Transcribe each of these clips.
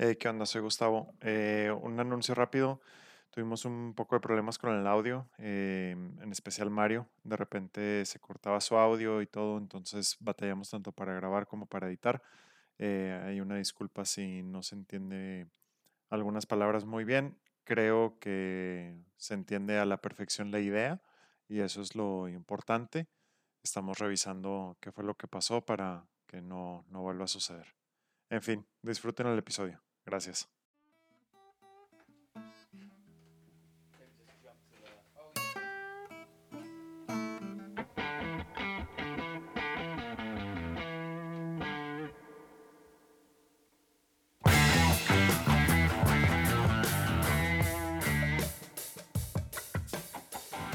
Eh, ¿qué onda? Soy Gustavo. Eh, un anuncio rápido. Tuvimos un poco de problemas con el audio, eh, en especial Mario. De repente se cortaba su audio y todo, entonces batallamos tanto para grabar como para editar. Hay una disculpa si no se entiende algunas palabras muy bien. Creo que se entiende a la perfección la idea y eso es lo importante. Estamos revisando qué fue lo que pasó para que no, no vuelva a suceder. En fin, disfruten el episodio. Gracias.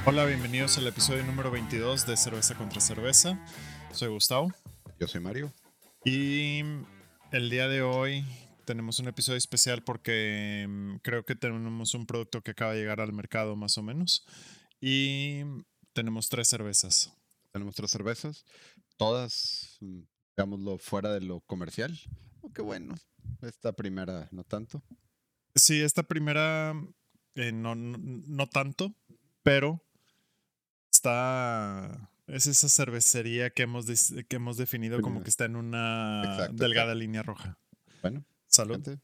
Hola, bienvenidos al episodio número 22 de Cerveza contra Cerveza. Soy Gustavo. Yo soy Mario. Y el día de hoy tenemos un episodio especial porque mm, creo que tenemos un producto que acaba de llegar al mercado más o menos. Y tenemos tres cervezas. Tenemos tres cervezas, todas, mm, digámoslo, fuera de lo comercial. Aunque bueno, esta primera no tanto. Sí, esta primera eh, no, no, no tanto, pero está. Es esa cervecería que hemos, que hemos definido como que está en una Exacto, delgada línea roja. Bueno, Salud. gente,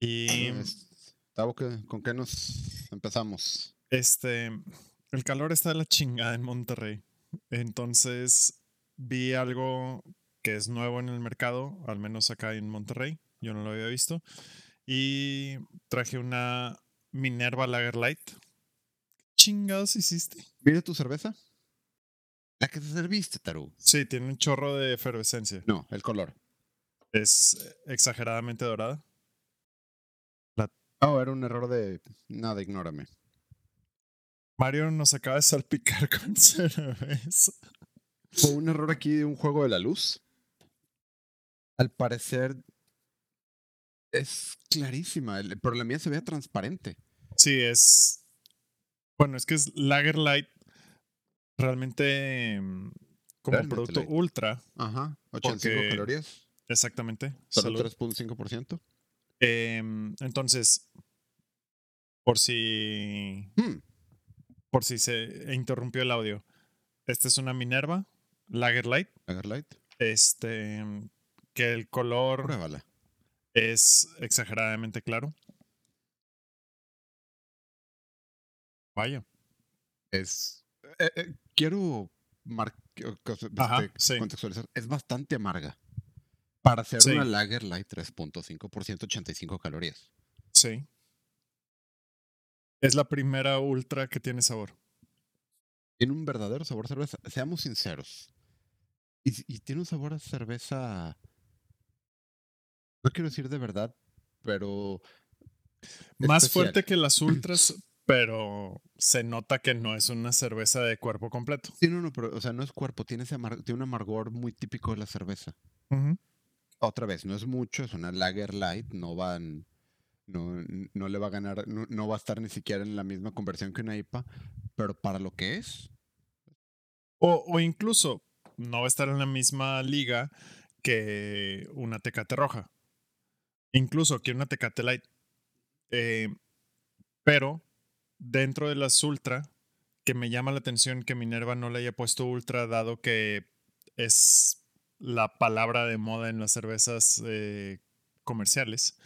Y es- Gustavo, ¿qué- ¿con qué nos empezamos? este. El calor está de la chingada en Monterrey. Entonces vi algo que es nuevo en el mercado, al menos acá en Monterrey. Yo no lo había visto. Y traje una Minerva Lager Light. ¿Qué chingados hiciste? ¿Viene tu cerveza? La que te serviste, Taru. Sí, tiene un chorro de efervescencia. No, el color. Es exageradamente dorada. Oh, era un error de... Nada, ignórame. Mario nos acaba de salpicar con cerveza. Fue un error aquí de un juego de la luz. Al parecer es clarísima, el- pero la mía se veía transparente. Sí, es. Bueno, es que es Lager Light. Realmente mm, como Realmente producto light. ultra. Ajá, 85 Porque- calorías, Exactamente. solo Salud. 3.5%. Em, entonces, por si. Hmm, Por si se interrumpió el audio. Esta es una Minerva Lager Light. Lager Light, Este. Que el color pruébala. es exageradamente claro. Vaya. Es. eh, eh, quiero mar- que- Ajá, este, sí. contextualizar. Es bastante amarga. Para hacer Sí. una Lager Light 3.5%, 85 calorías. Sí. Es la primera ultra que tiene sabor. Tiene un verdadero sabor a cerveza. Seamos sinceros. Y, y tiene un sabor a cerveza. No quiero decir de verdad, pero. Más especial. fuerte que las ultras, pero se nota que no es una cerveza de cuerpo completo. Sí, no, no, pero, o sea, no es cuerpo, tiene, ese amar- tiene un amargor muy típico de la cerveza. Otra vez, no es mucho, es una lager light, no van, no, no le va a ganar, no, va a estar ni siquiera en la misma conversión que una IPA, pero para lo que es, O, o incluso no va a estar en la misma liga que una Tecate roja. Incluso que una Tecate light. Eh, pero dentro de las ultra, que me llama la atención que Minerva no le haya puesto ultra, dado que es la palabra de moda en las cervezas eh, comerciales,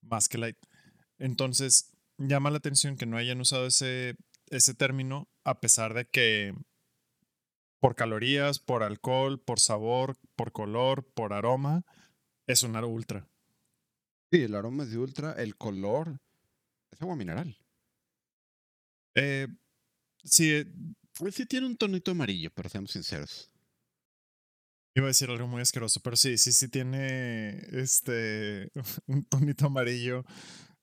más que light. Entonces, llama la atención que no hayan usado ese, ese término, a pesar de que por calorías, por alcohol, por sabor, por color, por aroma, es una ultra. sí, el aroma es de ultra, el color es agua mineral. Eh, sí, eh, sí tiene un tonito amarillo, pero seamos sinceros. Iba a decir algo muy asqueroso, pero sí, sí, sí tiene este un tonito amarillo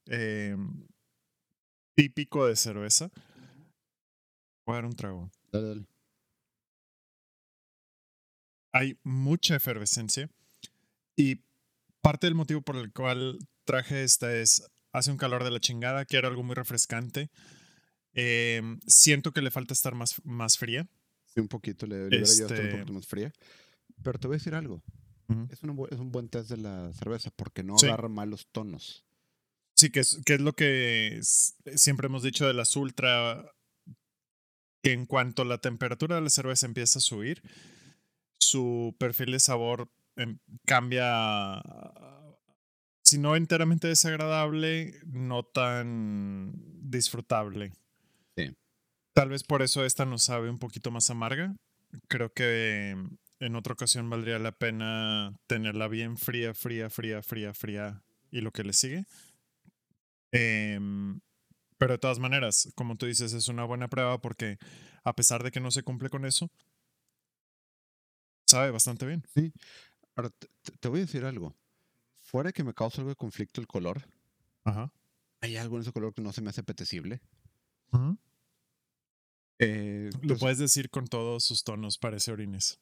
eh, típico de cerveza. Voy a dar un trago. Dale, dale. hay mucha efervescencia y parte del motivo por el cual traje esta es, hace un calor de la chingada, quiero algo muy refrescante. Em, siento que le falta estar más, más fría. Sí, un poquito, le, le a estar un Este- poquito más fría. Pero te voy a decir algo. es, un, buen test de la cerveza porque no agarra malos tonos. Sí, que es, que es lo que siempre hemos dicho de las ultra, que en cuanto la temperatura de la cerveza empieza a subir, su perfil de sabor em, cambia, si no enteramente desagradable, no tan disfrutable. Sí. Tal vez por eso esta nos sabe un poquito más amarga. Creo que en otra ocasión valdría la pena tenerla bien fría, fría, fría, fría, fría y lo que le sigue. Em, pero de todas maneras, como tú dices, es una buena prueba porque a pesar de que no se cumple con eso, sabe bastante bien. Sí. Ahora, te, voy a decir algo. Fuera que me causa algo de conflicto el color, Ajá. hay algo en ese color que no se me hace apetecible. Eh, Lo pues puedes decir con todos sus tonos, parece orines.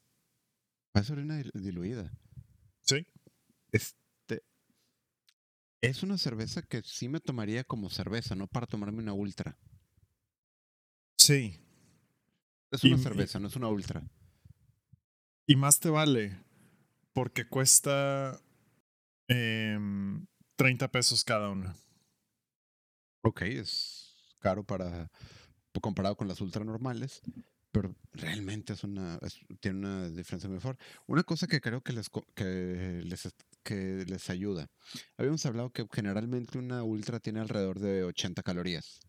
Orina diluida. Sí. Este. Es una cerveza que sí me tomaría como cerveza, no para tomarme una ultra. Sí. Es una cerveza, no es una ultra. Y más te vale, porque cuesta 30 em, pesos cada una. Ok, es caro para comparado con las ultra normales, pero realmente es una tiene una diferencia mejor. Una cosa que creo que les que les que les ayuda. Habíamos hablado que generalmente una ultra tiene alrededor de 80 calorías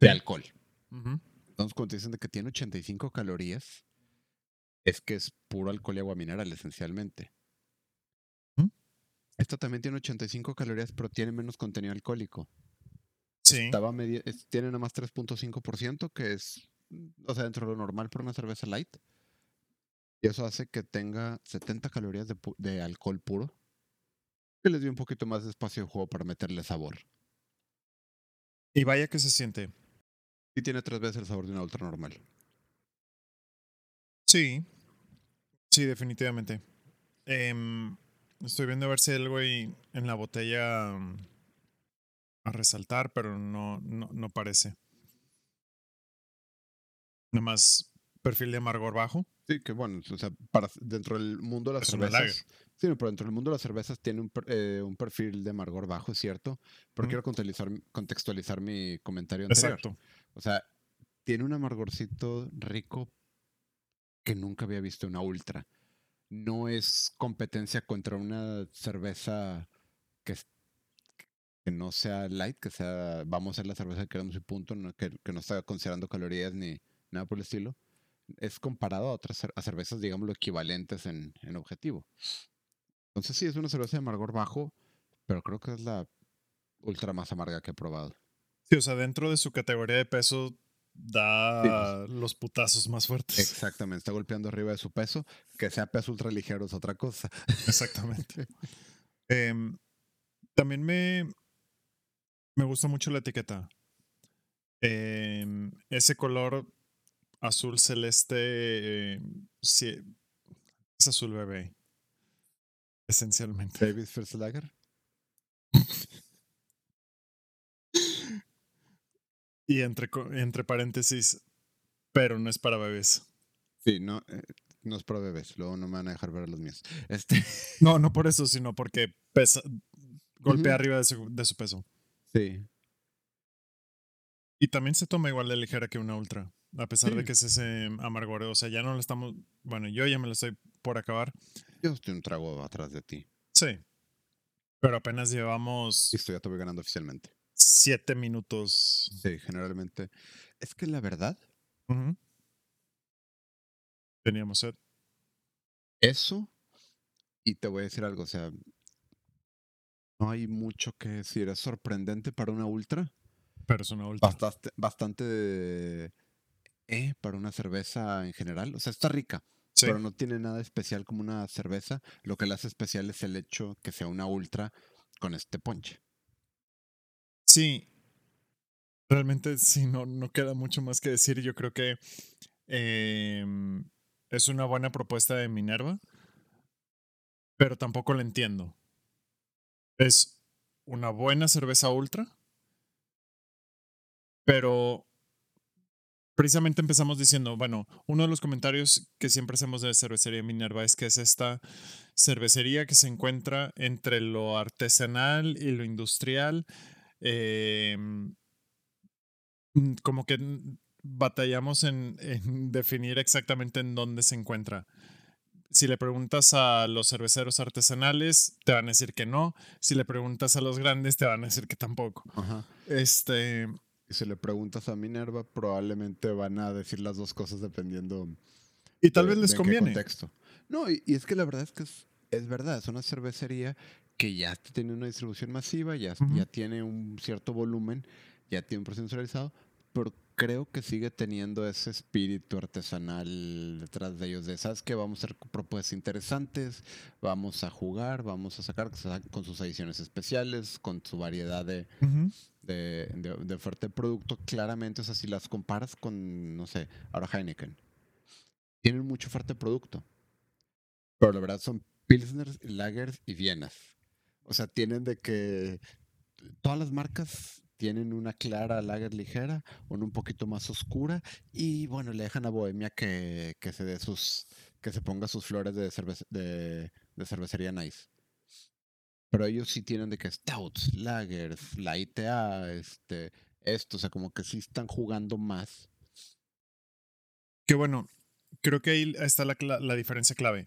de alcohol. Entonces, cuando dicen de que tiene 85 calorías, es que es puro alcohol y agua mineral, esencialmente. Esto también tiene 85 calorías, pero tiene menos contenido alcohólico. Sí. Estaba tiene nada más 3.5%, que es, o sea, dentro de lo normal por una cerveza light. Y eso hace que tenga 70 calorías de, alcohol puro. Que les dio un poquito más de espacio de juego para meterle sabor. Y vaya que se siente. Y tiene tres veces el sabor de una ultra normal. Sí. Sí, definitivamente. Em, estoy viendo a ver si hay algo ahí en la botella mm, a resaltar, pero no, no, parece. Nada más perfil de amargor bajo. Sí, que bueno, o sea, para, dentro del mundo de las cervezas. Sí, pero dentro del mundo de las cervezas tiene un, eh, un perfil de amargor bajo, es cierto. Pero quiero contextualizar, contextualizar mi comentario anterior. Exacto. O sea, tiene un amargorcito rico que nunca había visto una ultra. No es competencia contra una cerveza que, que no sea light, que sea, vamos a hacer la cerveza que queremos y punto, que, no está considerando calorías ni nada por el estilo. Es comparado a otras a cervezas, digámoslo, equivalentes en, en objetivo. Entonces sí, es una cerveza de amargor bajo, pero creo que es la ultra más amarga que he probado. Sí, o sea, dentro de su categoría de peso da pues. los putazos más fuertes. Exactamente, está golpeando arriba de su peso. Que sea peso ultra ligero es otra cosa. Exactamente. Em, también me, me gusta mucho la etiqueta. Em, ese color azul celeste em, sí, es azul bebé. Esencialmente. David First Lager. Y entre, entre paréntesis, pero no es para bebés. Sí, no, eh, no es para bebés. Luego no me van a dejar ver los míos. Este... No, no por eso, sino porque pesa, golpea arriba de su, peso. Sí. Y también se toma igual de ligera que una ultra, a pesar de que es ese amargor. O sea, ya no lo estamos. Bueno, yo ya me lo estoy por acabar. Yo estoy un trago atrás de ti. Sí. Pero apenas llevamos. Listo, ya te voy ganando oficialmente siete minutos. Sí, generalmente. Es que la verdad. Teníamos sed. Eso. Y te voy a decir algo, o sea. No hay mucho que decir. Es sorprendente para una ultra. Pero es una ultra. Bastante, bastante para una cerveza en general. O sea, está rica. Pero no tiene nada especial como una cerveza. Lo que la hace especial es el hecho que sea una ultra con este ponche. Sí, realmente sí, no, no queda mucho más que decir. Yo creo que em, es una buena propuesta de Minerva, pero tampoco la entiendo. Es una buena cerveza ultra, pero precisamente empezamos diciendo, bueno, uno de los comentarios que siempre hacemos de cervecería Minerva es que es esta cervecería que se encuentra entre lo artesanal y lo industrial. Em, mm, como que batallamos en, definir exactamente en dónde se encuentra. Si le preguntas a los cerveceros artesanales, te van a decir que no. Si le preguntas a los grandes, te van a decir que tampoco. Este. Si le preguntas a Minerva, probablemente van a decir las dos cosas dependiendo. Y tal vez les conviene. contexto. No, y, es que la verdad es que es, verdad, es una cervecería que ya tiene una distribución masiva, ya, ya tiene un cierto volumen, ya tiene un proceso centralizado, pero creo que sigue teniendo ese espíritu artesanal detrás de ellos, de, ¿sabes que Vamos a hacer propuestas interesantes, vamos a jugar, vamos a sacar con sus ediciones especiales, con su variedad de, de, de, oferta de producto, claramente, o sea, si las comparas con, no sé, ahora Heineken, tienen mucho oferta de producto, pero la verdad son Pilsners, Lagers y Vienas. O sea, tienen de que todas las marcas tienen una clara lager ligera, una un poquito más oscura y bueno, le dejan a Bohemia que, se dé sus que se ponga sus flores de, de, cervecería nice. Pero ellos sí tienen de que stouts, lagers, la ITA, este, esto, o sea, como que sí están jugando más. Que bueno, creo que ahí está la, la diferencia clave.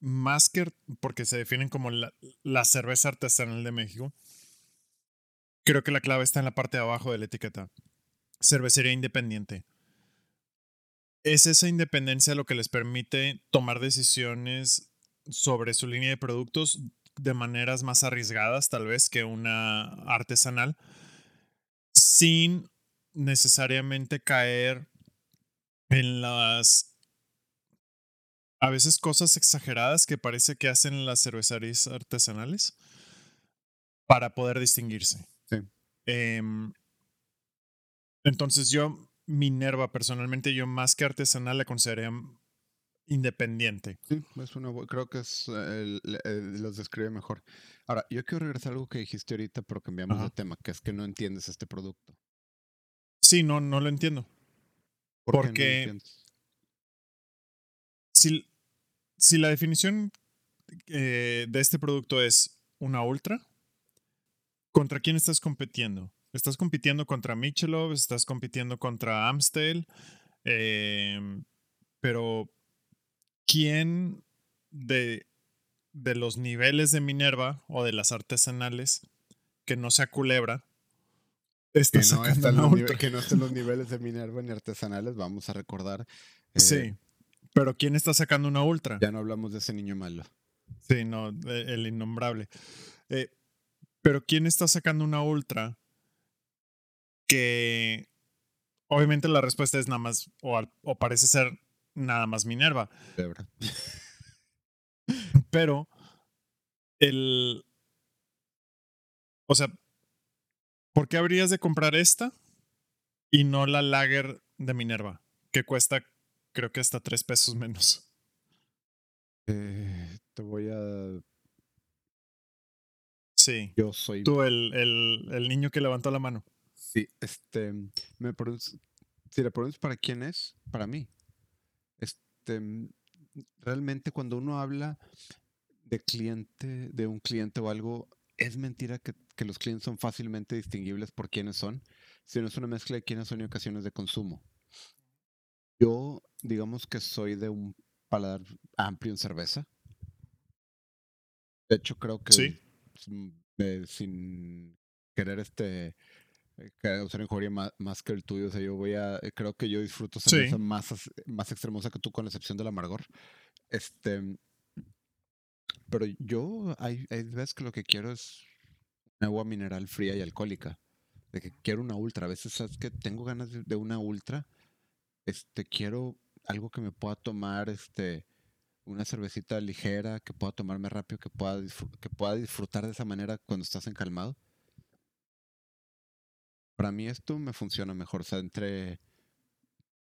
Masker, porque se definen como la, la cerveza artesanal de México, Creo que la clave está en la parte de abajo de la etiqueta. Cervecería independiente. Es esa independencia lo que les permite tomar decisiones sobre su línea de productos de maneras más arriesgadas, tal vez, que una artesanal, sin necesariamente caer en las a veces cosas exageradas que parece que hacen las cervecerías artesanales para poder distinguirse. Em, entonces yo, Minerva, personalmente, yo más que artesanal la consideraría independiente. Sí, es una, creo que es, los describe mejor. Ahora, yo quiero regresar a algo que dijiste ahorita, pero cambiamos de tema, que es que no entiendes este producto. Sí, no, no lo entiendo. Porque si, si la definición eh, de este producto es una ultra, ¿Contra quién estás compitiendo? Estás compitiendo contra Michelov, estás compitiendo contra Amstel, em, pero ¿quién de, de los niveles de Minerva o de las artesanales que no sea culebra está que no, están los que no estén los niveles de Minerva ni artesanales, vamos a recordar. sí, eh, pero ¿quién está sacando una ultra? Ya no hablamos de ese niño malo. Sí, no, el innombrable. Eh, pero ¿quién está sacando una ultra? Que obviamente la respuesta es nada más, o, parece ser nada más Minerva. Pero el... O sea, ¿por qué habrías de comprar esta y no la Lager de Minerva? Que cuesta, creo que hasta tres pesos menos. Eh, te voy a Sí. Yo soy. Tú, el, el, niño que levantó la mano. Sí, este. Me si le preguntas para quién es, para mí. Este. Realmente, cuando uno habla de cliente, de un cliente o algo, es mentira que, que los clientes son fácilmente distinguibles por quiénes son, sino es una mezcla de quiénes son y ocasiones de consumo. Yo, digamos que soy de un paladar amplio en cerveza. De hecho, creo que ¿Sí? Mm, sin querer este eh, usar en más, más, que el tuyo. O sea, yo voy a. Eh, creo que yo disfruto cerveza más, más extremosa que tú, con la excepción del amargor. Este. Pero yo, hay, hay veces que lo que quiero es agua mineral fría y alcohólica. De que quiero una ultra. A veces, ¿sabes que Tengo ganas de, de una ultra. Este, quiero algo que me pueda tomar, este una cervecita ligera que pueda tomarme rápido, que pueda, que pueda disfrutar de esa manera cuando estás encalmado. Para mí esto me funciona mejor. O sea, entre...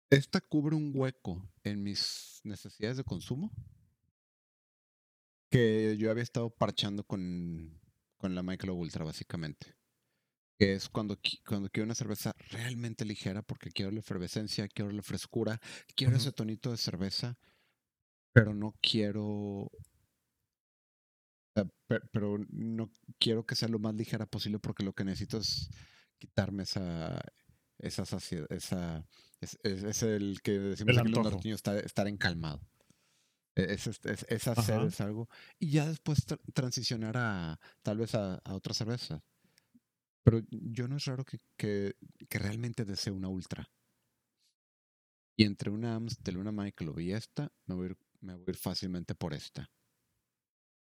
Esta cubre un hueco en mis necesidades de consumo que yo había estado parchando con, con la Michelob Ultra, básicamente. que es cuando, cuando quiero una cerveza realmente ligera porque quiero la efervescencia, quiero la frescura, quiero ese tonito de cerveza, pero no quiero pero no quiero que sea lo más ligera posible porque lo que necesito es quitarme esa esa saciedad, esa es, el que decimos aquí los niños estar, encalmado. E, es, es, esa es algo y ya después transicionar a tal vez a, a otra cerveza. Pero yo no es raro que, que, que realmente desee una ultra. Y entre una Amstel, una Michael y esta, me voy, a ir, me voy a ir fácilmente por esta.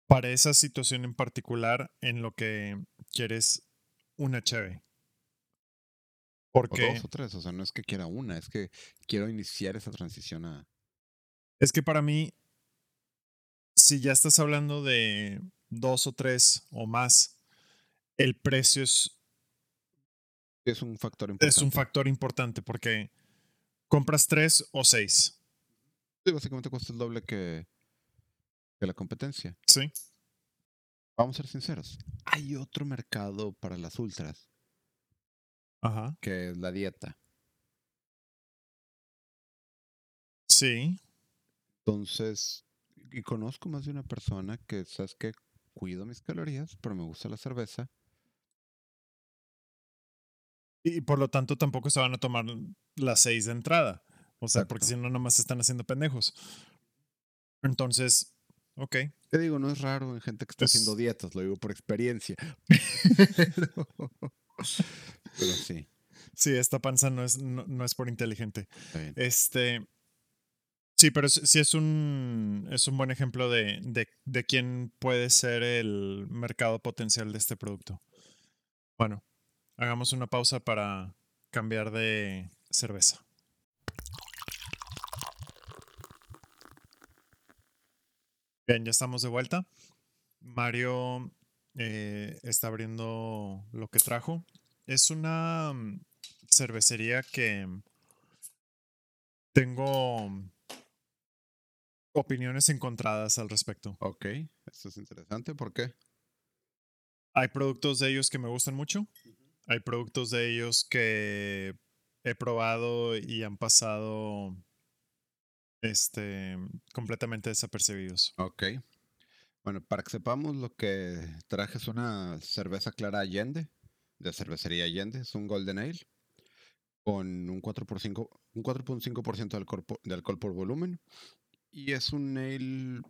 Para esa situación en particular, en lo que quieres una cheve. Porque... O dos o tres, o sea, no es que quiera una, es que quiero iniciar esa transición a... Es que para mí, si ya estás hablando de dos o tres o más, el precio es es un factor importante. Es un factor importante porque compras tres o seis. Sí, básicamente cuesta el doble que, que la competencia. Sí. Vamos a ser sinceros. Hay otro mercado para las ultras. Ajá. Que es la dieta. Sí. Entonces, y conozco más de una persona que, ¿sabes que Cuido mis calorías, pero me gusta la cerveza y por lo tanto tampoco se van a tomar las seis de entrada. O sea, porque si no, nomás están haciendo pendejos. Entonces, ok. Te digo, no es raro en gente que está haciendo dietas, lo digo por experiencia. Pero, sí. Sí, esta panza no es, no, es por inteligente. Este. Sí, pero sí es un, es un buen ejemplo de, de, de quién puede ser el mercado potencial de este producto. Bueno, Hagamos una pausa para cambiar de cerveza. Bien, ya estamos de vuelta. Mario eh, está abriendo lo que trajo. Es una mm, cervecería que tengo opiniones encontradas al respecto. Ok, esto es interesante. ¿Por qué? Hay productos de ellos que me gustan mucho hay productos de ellos que he probado y han pasado este, completamente desapercibidos. Ok. Bueno, para que sepamos lo que traje es una cerveza clara Allende, de cervecería Allende, es un Golden Ale, con un 4 por 5, un 4.5% de alcohol, de alcohol por volumen, y es un ale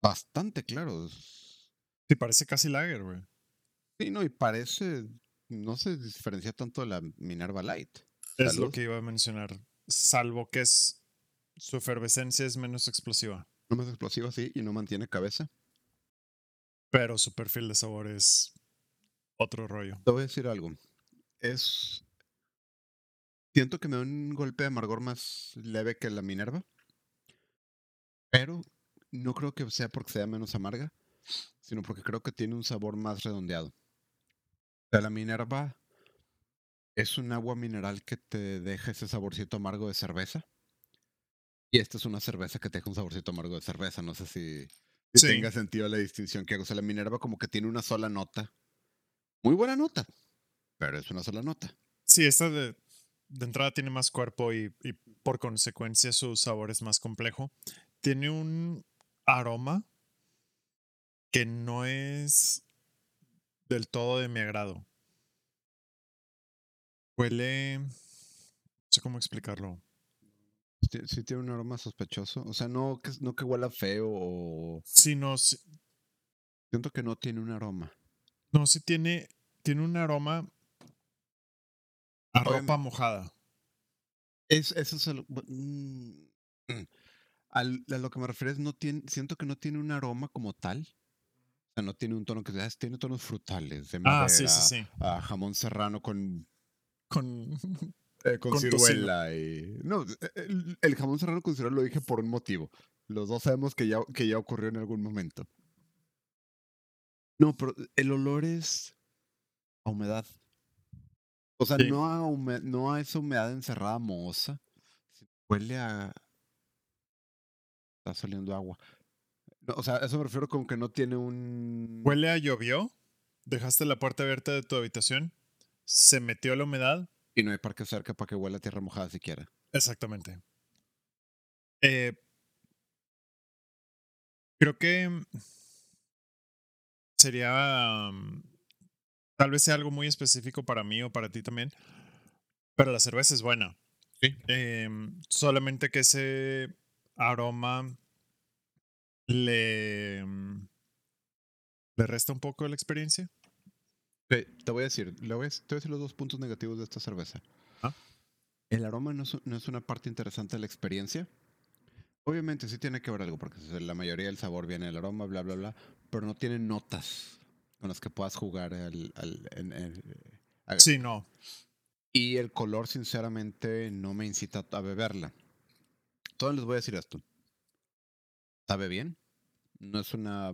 bastante claro. Sí, parece casi lager, güey. Sí, no, y parece no se diferencia tanto de la Minerva Light. Es lo que iba a mencionar. Salvo que es su efervescencia es menos explosiva. No más explosiva, sí, y no mantiene cabeza. Pero su perfil de sabor es otro rollo. Te voy a decir algo. Es. Siento que me da un golpe de amargor más leve que la Minerva. Pero no creo que sea porque sea menos amarga, sino porque creo que tiene un sabor más redondeado la Minerva es un agua mineral que te deja ese saborcito amargo de cerveza. Y esta es una cerveza que te deja un saborcito amargo de cerveza. No sé si, tenga sentido la distinción que hago. O sea, la Minerva como que tiene una sola nota. Muy buena nota, pero es una sola nota. Sí, esta de, entrada tiene más cuerpo y, y por consecuencia su sabor es más complejo. Tiene un aroma que no es del todo de mi agrado. Huele. No sé cómo explicarlo. Sí, tiene un aroma sospechoso. O sea, no que, no que huela feo o. Sí, no. Siento que no tiene un aroma. No, sí tiene. Tiene un aroma a ropa mojada. Es, eso es el, mm, a lo que me refieres, no tiene, siento que no tiene un aroma como tal no tiene un tono que tiene tonos frutales de madera, ah, sí, sí, sí. A jamón serrano con con eh, con, ciruela y no el, jamón serrano con ciruela lo dije por un motivo. Los dos sabemos que ya que ya ocurrió en algún momento. No, pero el olor es a humedad. O sea, no, a no a esa humedad encerrada mohosa. Huele a. Está saliendo agua o sea, eso me refiero con que no tiene un. ¿Huele a llovió? ¿Dejaste la puerta abierta de tu habitación? se metió la humedad. Y no hay parque cerca para que huela tierra mojada siquiera. Exactamente. Eh, creo que sería. Mm, tal vez sea algo muy específico para mí o para ti también. Pero la cerveza es buena. Sí. Em, solamente que ese aroma le, mm, le resta un poco de la experiencia. Te voy a decir, te voy a decir los dos puntos negativos de esta cerveza. Ah. El aroma no es, una parte interesante de la experiencia. Obviamente sí tiene que ver algo, porque la mayoría del sabor viene del aroma, bla, bla, bla, pero no tiene notas con las que puedas jugar al, sí, no. Y el color, sinceramente, no me incita a beberla. Todos les voy a decir esto. Sabe bien. No es una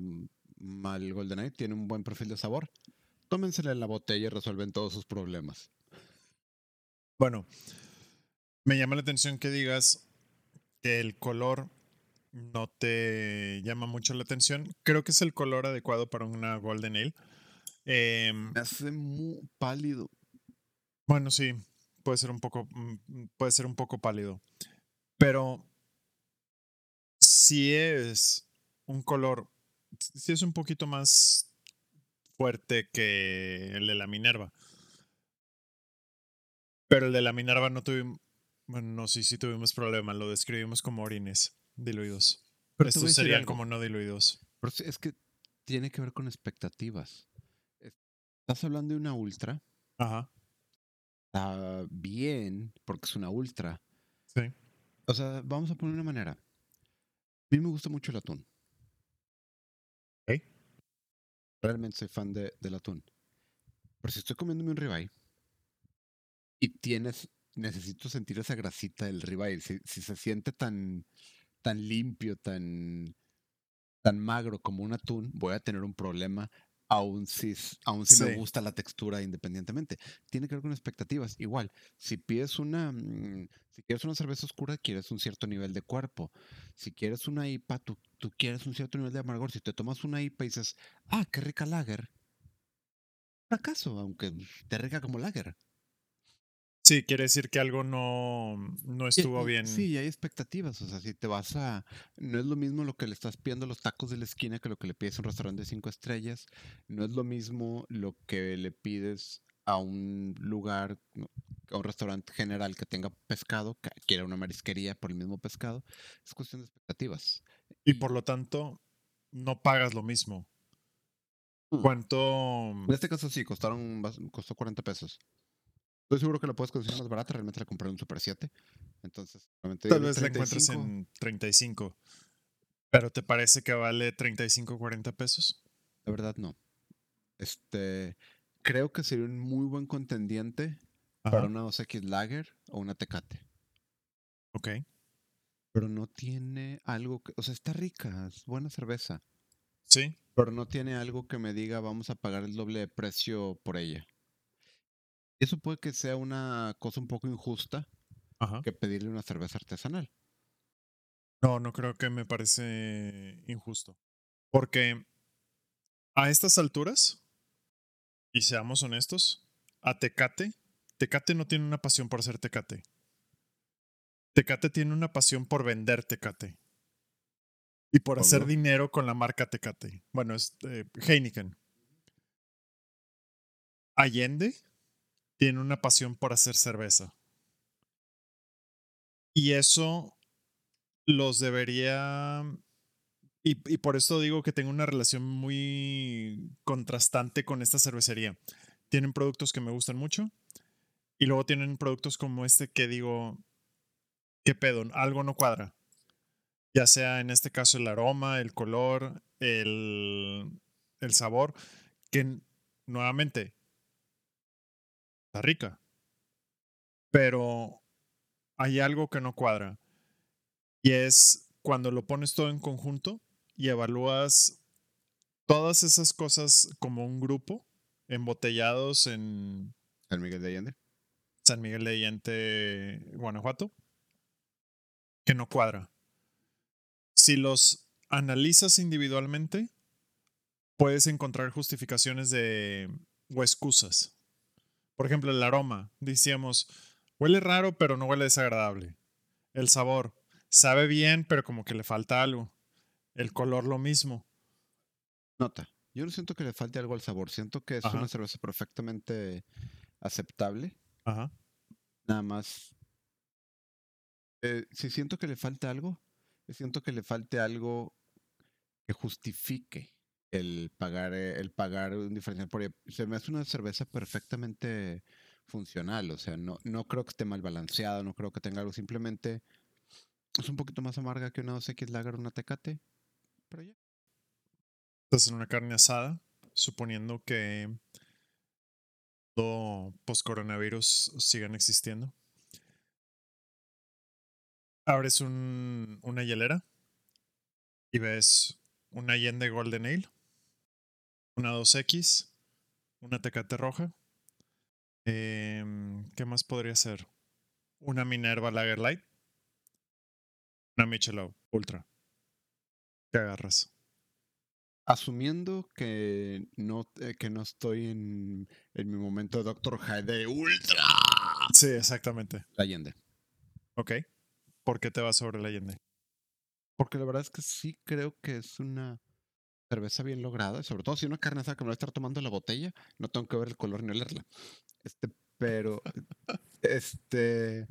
mal Golden Age. Tiene un buen perfil de sabor. Tómensela en la botella y resuelven todos sus problemas. Bueno, me llama la atención que digas que el color no te llama mucho la atención. Creo que es el color adecuado para una Golden Ale. Em, me hace muy pálido. Bueno, sí, puede ser un poco, mm, puede ser un poco pálido. Pero si es un color, si es un poquito más fuerte que el de la Minerva. Pero el de la Minerva no tuvimos, bueno, no, sí, sí tuvimos problemas, lo describimos como orines diluidos. Pero estos serían como no diluidos. Pero es que tiene que ver con expectativas. Estás hablando de una ultra. Ajá está bien porque es una ultra. Sí. O sea, vamos a poner una manera. A mí me gusta mucho el atún. Realmente soy fan de, del atún. Pero si estoy comiéndome un ribeye y tienes, necesito sentir esa grasita del ribeye, si, si se siente tan, tan limpio, tan, tan magro como un atún, voy a tener un problema aún si, aún si me gusta la textura independientemente. Tiene que ver con expectativas. Igual, si pides una, mm, si quieres una cerveza oscura, quieres un cierto nivel de cuerpo. Si quieres una IPA, tú, tú quieres un cierto nivel de amargor. Si te tomas una IPA y dices, ah, qué rica lager. Fracaso, aunque te rica como lager. Sí, quiere decir que algo no, no estuvo bien. Sí, hay expectativas. O sea, si te vas a. No es lo mismo lo que le estás pidiendo a los tacos de la esquina que lo que le pides a un restaurante de cinco estrellas. No es lo mismo lo que le pides a un lugar, a un restaurante general que tenga pescado, que quiera una marisquería por el mismo pescado. Es cuestión de expectativas. Y por lo tanto, no pagas lo mismo. Mm. ¿Cuánto? En este caso sí, costaron, costó 40 pesos. Estoy seguro que la puedes conseguir más barata. Realmente la compré en un Super 7. Entonces, Tal vez la encuentres en 35. ¿Pero te parece que vale 35 o 40 pesos? La verdad, no. Este. Creo que sería un muy buen contendiente para una 2X Lager o una Tecate. Ok. Pero no tiene algo que. O sea, está rica, es buena cerveza. Sí. Pero no tiene algo que me diga vamos a pagar el doble de precio por ella. Eso puede que sea una cosa un poco injusta que pedirle una cerveza artesanal. No, no creo que me parece injusto. Porque a estas alturas, y seamos honestos, a Tecate, Tecate no tiene una pasión por hacer Tecate. Tecate tiene una pasión por vender Tecate. Y por hacer dinero con la marca Tecate. Bueno, es eh, Heineken. Allende tiene una pasión por hacer cerveza. Y eso los debería... Y, por esto digo que tengo una relación muy contrastante con esta cervecería. Tienen productos que me gustan mucho y luego tienen productos como este que digo, ¿qué pedo? Algo no cuadra. Ya sea en este caso el aroma, el color, el, el sabor, que nuevamente rica. Pero hay algo que no cuadra. Y es cuando lo pones todo en conjunto y evalúas todas esas cosas como un grupo, embotellados en... San Miguel de Allende. San Miguel de Allende, Guanajuato, que no cuadra. Si los analizas individualmente, puedes encontrar justificaciones de o excusas Por ejemplo, el aroma. Decíamos, huele raro, pero no huele desagradable. El sabor. Sabe bien, pero como que le falta algo. El color lo mismo. Nota. Yo no siento que le falte algo al sabor. Siento que es una cerveza perfectamente aceptable. Ajá. Nada más. Eh, si siento que le falta algo, siento que le falte algo que justifique el pagar, eh, el pagar un diferencial por Se me hace una cerveza perfectamente funcional, o sea, no, no creo que esté mal balanceada, no creo que tenga algo, simplemente es un poquito más amarga que una 2X Lager, una Tecate, pero ya. Estás en una carne asada, suponiendo que todo post-coronavirus sigan existiendo. Abres un, una hielera y ves una Allende Golden Ale, una 2X, una Tecate Roja. Em, ¿Qué más podría ser? Una Minerva Lager Light. Una Michelob Ultra. ¿Qué agarras? Asumiendo que no, eh, que no estoy en, en mi momento de Doctor Hyde Ultra. Sí, exactamente. La Allende. Ok. ¿Por qué te vas sobre la Allende? Porque la verdad es que sí creo que es una cerveza bien lograda. Sobre todo si una carne asada que me voy a estar tomando la botella, no tengo que ver el color ni olerla. Este, pero, este,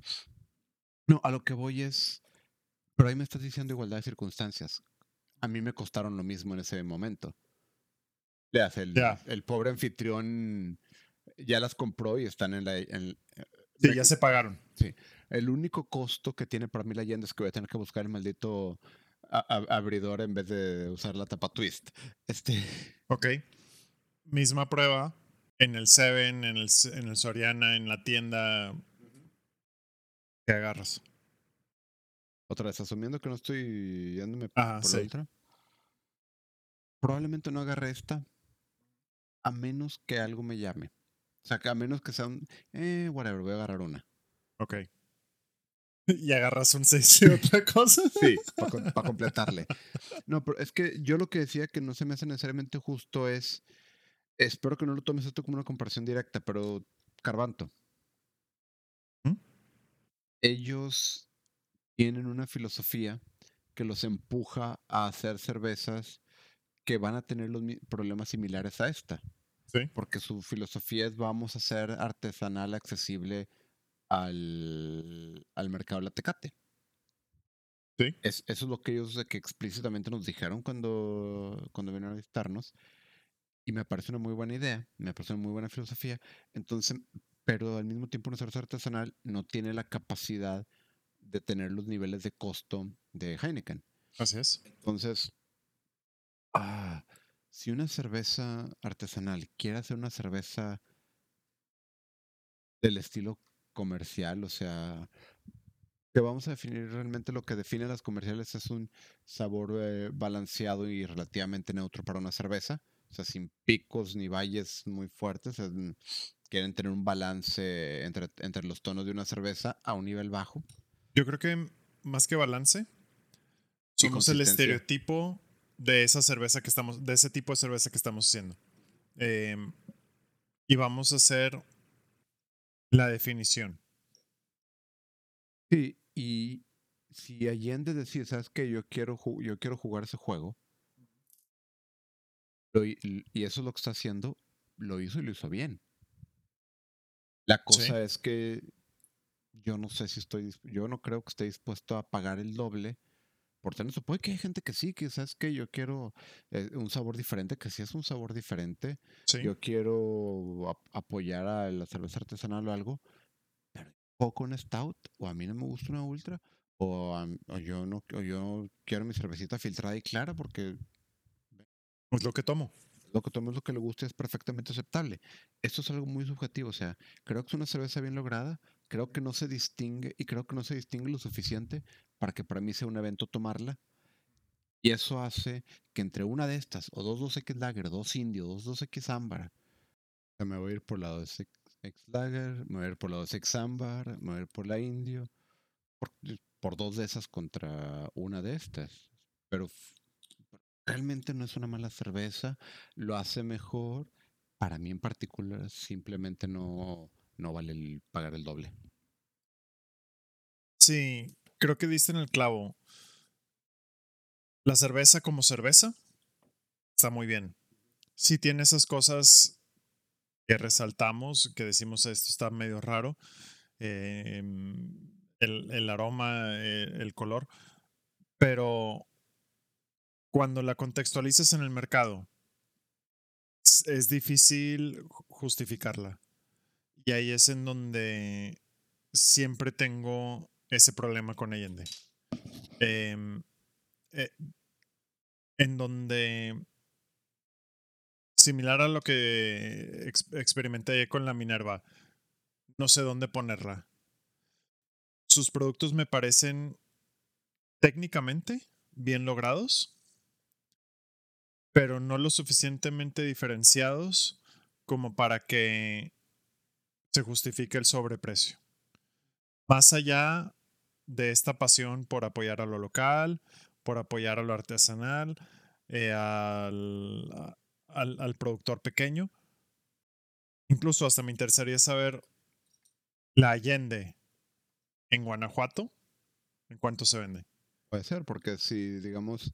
no, a lo que voy es, pero ahí me estás diciendo igualdad de circunstancias. A mí me costaron lo mismo en ese momento. Le hace el, el pobre anfitrión ya las compró y están en la... sí, ya se pagaron. Sí. El único costo que tiene para mí la Allende es que voy a tener que buscar el maldito abridor en vez de usar la tapa twist. Este. Ok. Misma prueba en el Seven, en el, en el Soriana, en la tienda. ¿Qué agarras? Otra vez, asumiendo que no estoy yéndome por la otra. Probablemente no agarre esta a menos que algo me llame. O sea, que a menos que sea un. Eh, whatever, voy a agarrar una. Ok. Y agarras un 6 y otra cosa. Sí, para completarle. No, pero es que yo lo que decía que no se me hace necesariamente justo es. Espero que no lo tomes esto como una comparación directa, pero Carbanto. ¿Mm? Ellos tienen una filosofía que los empuja a hacer cervezas que van a tener los problemas similares a esta. Sí. Porque su filosofía es vamos a hacer artesanal accesible al, al mercado de la Tecate. Sí. Es, eso es lo que ellos que explícitamente nos dijeron cuando, cuando vinieron a visitarnos. Y me parece una muy buena idea, me parece una muy buena filosofía. Entonces, pero al mismo tiempo una cerveza artesanal no tiene la capacidad de tener los niveles de costo de Heineken. Así es. Entonces, ah, si una cerveza artesanal quiere hacer una cerveza del estilo comercial, o sea, que vamos a definir realmente lo que define las comerciales es un sabor eh, balanceado y relativamente neutro para una cerveza, o sea, sin picos ni valles muy fuertes, quieren tener un balance entre, entre los tonos de una cerveza a un nivel bajo. Yo creo que más que balance, somos el estereotipo de esa cerveza que estamos, de ese tipo de cerveza que estamos haciendo. Em, y vamos a hacer la definición. Sí, y si Allende decía, ¿sabes qué? Yo quiero, yo quiero jugar ese juego. y eso es lo que está haciendo, lo hizo y lo hizo bien. La cosa es que yo no sé si estoy, yo no creo que esté dispuesto a pagar el doble por tener eso. Puede que hay gente que sí, que sabes que yo quiero eh, un sabor diferente, que sí es un sabor diferente. Yo quiero apoyar a la cerveza artesanal o algo, pero poco un stout, o a mí no me gusta una ultra, o, yo no, yo quiero mi cervecita filtrada y clara porque es lo que tomo. Lo que tomo es lo que le gusta, es perfectamente aceptable. Esto es algo muy subjetivo, o sea, creo que es una cerveza bien lograda, creo que no se distingue y creo que no se distingue lo suficiente para que para mí sea un evento tomarla. Y eso hace que entre una de estas, o dos 2X Lager, dos Indio, dos 2X Ámbar, me voy a ir por la 2X Lager, me voy a ir por la 2X Ámbar, me voy a ir por la Indio, por, dos de esas contra una de estas. Pero realmente no es una mala cerveza, lo hace mejor para mí en particular simplemente no, no vale el pagar el doble. Sí, creo que diste en el clavo. La cerveza como cerveza está muy bien. Sí tiene esas cosas que resaltamos, que decimos esto está medio raro. Em, el, aroma, eh, el color. Pero cuando la contextualizas en el mercado, es difícil justificarla. Y ahí es en donde siempre tengo ese problema con Allende. Em, eh, en donde, similar a lo que experimenté con la Minerva, no sé dónde ponerla. Sus productos me parecen técnicamente bien logrados, pero no lo suficientemente diferenciados como para que se justifique el sobreprecio. Más allá de esta pasión por apoyar a lo local, por apoyar a lo artesanal, eh, al, al, productor pequeño. Incluso hasta me interesaría saber la Allende en Guanajuato, ¿en cuánto se vende? Puede ser, porque si, digamos,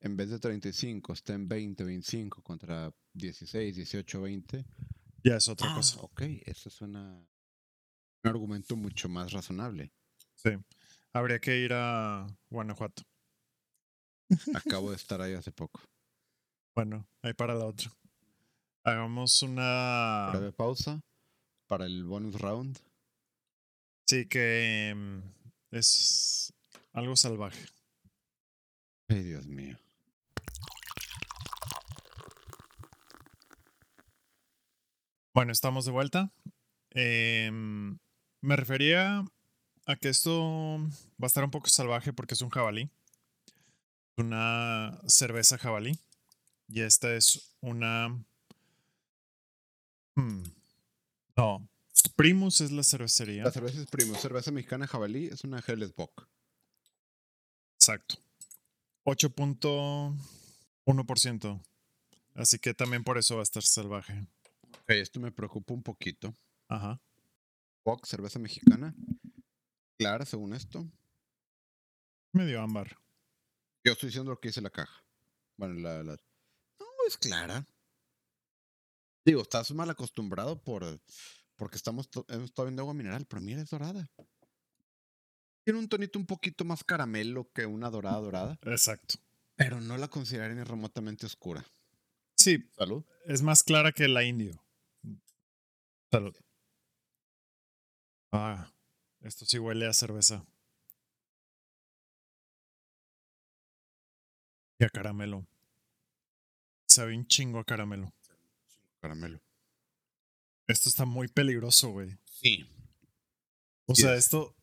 en vez de 35 está en 20, 25 contra 16, 18, 20. Ya es otra cosa. Ah, ok, eso suena un argumento mucho más razonable. Sí, habría que ir a Guanajuato. Acabo de estar ahí hace poco. Bueno, ahí para la otra. Hagamos una... Breve pausa para el bonus round. Sí, que em, es algo salvaje. Ay, Dios mío. Bueno, estamos de vuelta. Em, me refería a que esto va a estar un poco salvaje porque es un jabalí. Una cerveza jabalí. Y esta es una... Hmm, no, Primus es la cervecería. La cerveza es Primus. Cerveza mexicana jabalí es una Hellesbock. Exacto. 8.1%. Así que también por eso va a estar salvaje. Esto me preocupa un poquito. Ajá. Bock, cerveza mexicana. Clara, según esto. Medio ámbar. Yo estoy diciendo lo que dice la caja. Bueno, la, la... No, es clara. Digo, estás mal acostumbrado por porque estamos, hemos estado viendo agua mineral, pero mira, es dorada. Tiene un tonito un poquito más caramelo que una dorada dorada. Exacto. Pero no la consideraría ni remotamente oscura. Sí. Salud. Es más clara que la indio. Salud. Ah, esto sí huele a cerveza. Y a caramelo. Sabe un chingo a caramelo. Caramelo. Esto está muy peligroso, güey. Sí. O sea, esto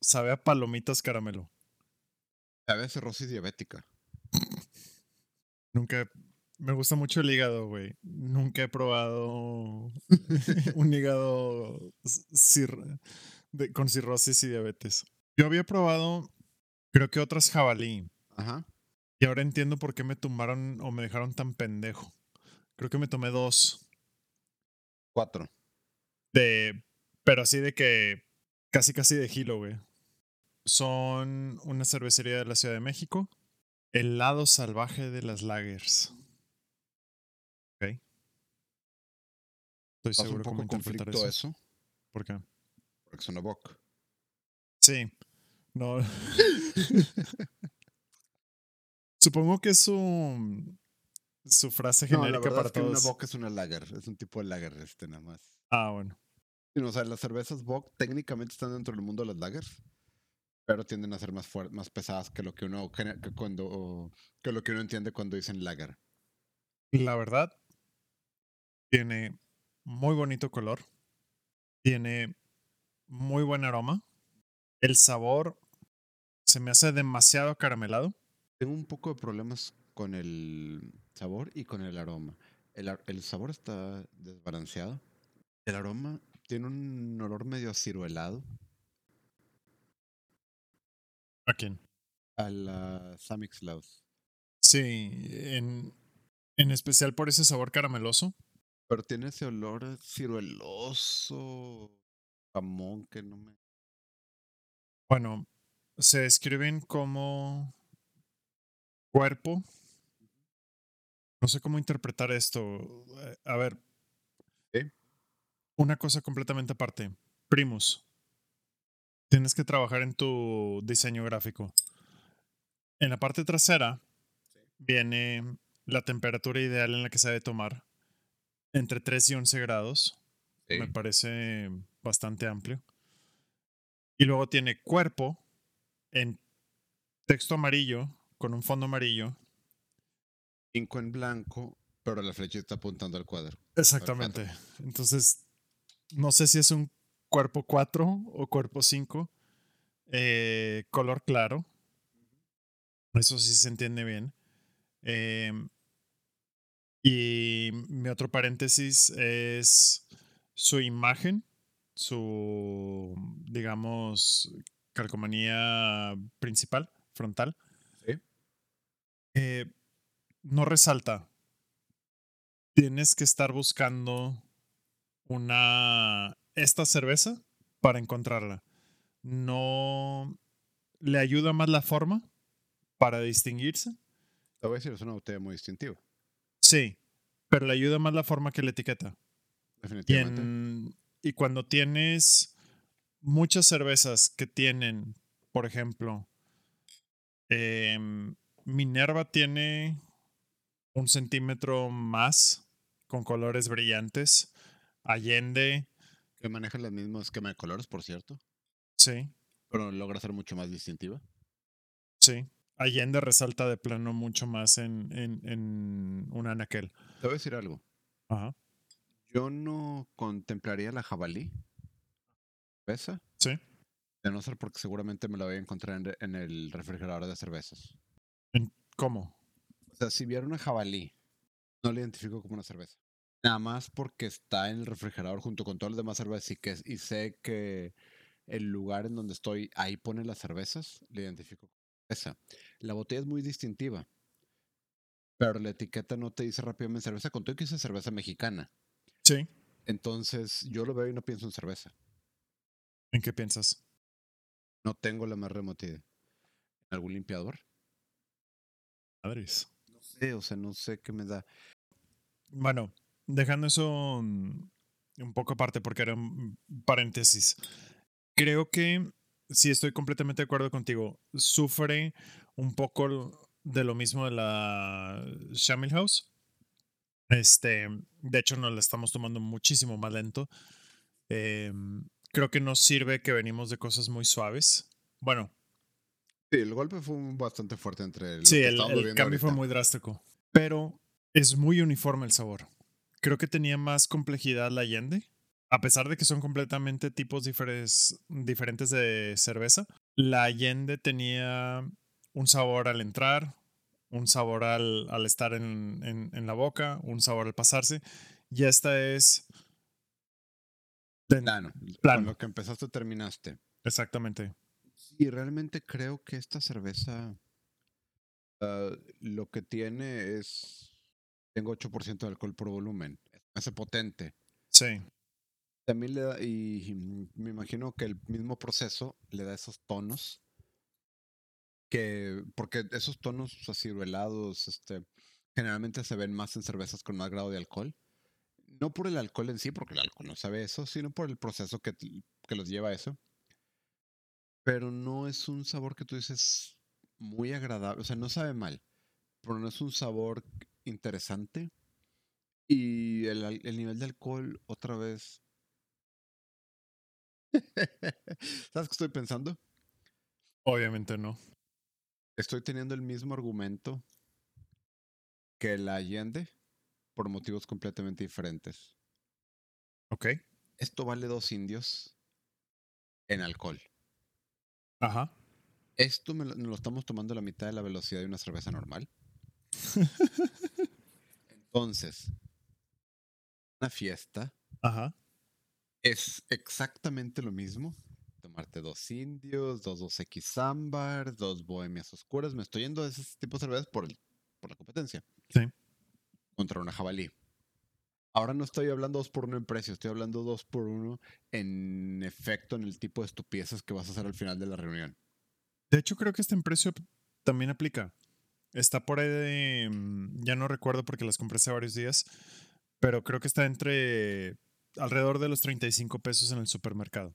sabe a palomitas caramelo. Sabe a cirrosis diabética. Nunca. Me gusta mucho el hígado, güey. Nunca he probado un hígado con cirrosis y diabetes. Yo había probado, creo que otras jabalí. Ajá. Y ahora entiendo por qué me tumbaron o me dejaron tan pendejo. Creo que me tomé dos. Cuatro. De. Pero así de que. Casi, casi de gilo, güey. Son una cervecería de la Ciudad de México. El lado salvaje de las lagers. Ok. Estoy seguro cómo interpretar eso. eso. ¿Por qué? Porque es una bock. Sí. No. Supongo que es un su frase genérica para todos. una Bock es una lager, es un tipo de lager este nada más. Ah, bueno. o sea, las cervezas Bock técnicamente están dentro del mundo de las lagers, pero tienden a ser más más pesadas que lo que uno que cuando que lo que uno entiende cuando dicen lager. La verdad tiene muy bonito color, tiene muy buen aroma. El sabor se me hace demasiado caramelado. Tengo un poco de problemas con el sabor y con el aroma. El, sabor está desbalanceado. El aroma tiene un olor medio ciruelado. ¿A quién? A la Samix Sí, en, en especial por ese sabor carameloso. Pero tiene ese olor cirueloso, jamón que no me... Bueno, se escriben como cuerpo. No sé cómo interpretar esto. Eh, a ver. Una cosa completamente aparte. Primus. Tienes que trabajar en tu diseño gráfico. En la parte trasera viene la temperatura ideal en la que se debe tomar. Entre 3 y 11 grados. Me parece bastante amplio. Y luego tiene cuerpo en texto amarillo con un fondo amarillo. Cinco en blanco, pero la flecha está apuntando al cuadro. Exactamente. Entonces, no sé si es un cuerpo 4 o cuerpo 5. Eh, color claro. Eso sí se entiende bien. Em, y mi otro paréntesis es su imagen, su, digamos, calcomanía principal, frontal. Eh, no resalta. Tienes que estar buscando una esta cerveza para encontrarla. No le ayuda más la forma para distinguirse. Te voy a decir, es una botella muy distintiva. Sí, pero le ayuda más la forma que la etiqueta. Definitivamente. Y, cuando tienes muchas cervezas que tienen, por ejemplo, em, Minerva tiene un centímetro más con colores brillantes. Allende. Que maneja el mismo esquema de colores, por cierto. Sí. Pero logra ser mucho más distintiva. Sí. Allende resalta de plano mucho más en, en, un anaquel. Te voy a decir algo. Ajá. Yo no contemplaría la jabalí. ¿Pesa? Sí. De no ser porque seguramente me la voy a encontrar en, el refrigerador de cervezas. ¿Cómo? O sea, si viera una jabalí, no la identifico como una cerveza. Nada más porque está en el refrigerador junto con todas las demás cervezas y, que, y sé que el lugar en donde estoy, ahí pone las cervezas, le identifico como cerveza. La botella es muy distintiva. Pero la etiqueta no te dice rápidamente cerveza, con todo que dice cerveza mexicana. Sí. Entonces yo lo veo y no pienso en cerveza. ¿En qué piensas? No tengo la más remota ¿En algún limpiador? Madres. No sé, o sea, no sé qué me da. Bueno, dejando eso un poco aparte porque era un paréntesis. Creo que sí estoy completamente de acuerdo contigo. Sufre un poco de lo mismo de la Shamil House. Este, de hecho, nos la estamos tomando muchísimo más lento. Em, creo que nos sirve que venimos de cosas muy suaves. Bueno. Sí, el golpe fue bastante fuerte entre el. Sí, el, el cambio fue muy drástico. Pero es muy uniforme el sabor. Creo que tenía más complejidad la Allende a pesar de que son completamente tipos diferentes de cerveza, la Allende tenía un sabor al entrar, un sabor al, estar en, la boca, un sabor al pasarse, y esta es... plano. Con lo que empezaste terminaste. Exactamente. Y realmente creo que esta cerveza ah, lo que tiene es... Tengo 8% de alcohol por volumen. Hace potente. Sí. También le da, y me imagino que el mismo proceso le da esos tonos que, porque esos tonos aciruelados, este, generalmente se ven más en cervezas con más grado de alcohol. No por el alcohol en sí, porque el alcohol no sabe eso, sino por el proceso que, que los lleva a eso. Pero no es un sabor que tú dices muy agradable, o sea, no sabe mal, pero no es un sabor interesante. Y el, el nivel de alcohol, otra vez, ¿Sabes qué estoy pensando? Obviamente no. Estoy teniendo el mismo argumento que la Allende por motivos completamente diferentes. Ok. Esto vale dos indios en alcohol. Ajá. Esto me lo, estamos tomando a la mitad de la velocidad de una cerveza normal. Entonces, una fiesta. Ajá es exactamente lo mismo. Tomarte dos indios, dos dos X ámbar, dos bohemias oscuras. Me estoy yendo a ese tipo de cervezas por, por la competencia. Sí. Contra una jabalí. Ahora no estoy hablando dos por uno en precio, estoy hablando dos por uno en efecto en el tipo de estupideces que vas a hacer al final de la reunión. De hecho, creo que este en precio también aplica. Está por ahí de. Mm, ya no recuerdo porque las compré hace varios días. Pero creo que está entre. Alrededor de los 35 pesos en el supermercado.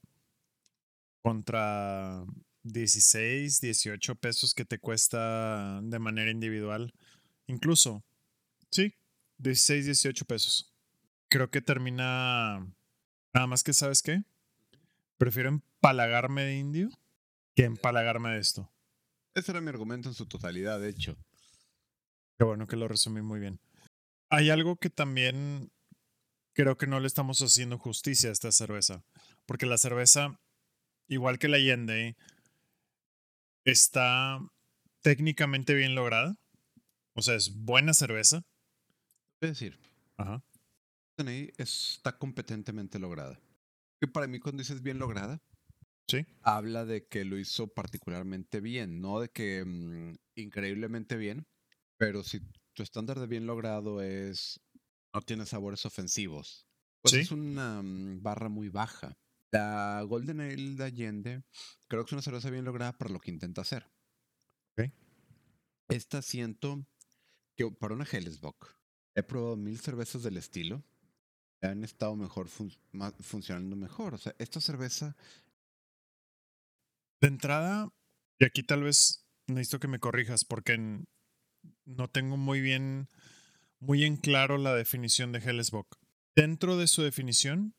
Contra 16, 18 pesos que te cuesta de manera individual. Incluso. Sí, 16, 18 pesos. Creo que termina. Nada más que, ¿sabes qué? Prefiero empalagarme de indio que empalagarme de esto. Ese era mi argumento en su totalidad, de hecho. Qué bueno que lo resumí muy bien. Hay algo que también creo que no le estamos haciendo justicia a esta cerveza. Porque la cerveza, igual que la Allende, está técnicamente bien lograda. O sea, es buena cerveza. Es decir, Ajá. está competentemente lograda. Que para mí cuando dices bien lograda, Sí. Habla de que lo hizo particularmente bien, no de que mm, increíblemente bien, pero si tu estándar de bien logrado es no tiene sabores ofensivos, pues es una mm, barra muy baja. La Golden Ale de Allende creo que es una cerveza bien lograda para lo que intenta hacer. Esta siento que para una Hellesbock he probado mil cervezas del estilo han estado mejor funcionando mejor. O sea, esta cerveza de entrada, y aquí tal vez necesito que me corrijas porque no tengo muy bien, muy en claro la definición de Hellesbock. Dentro de su definición,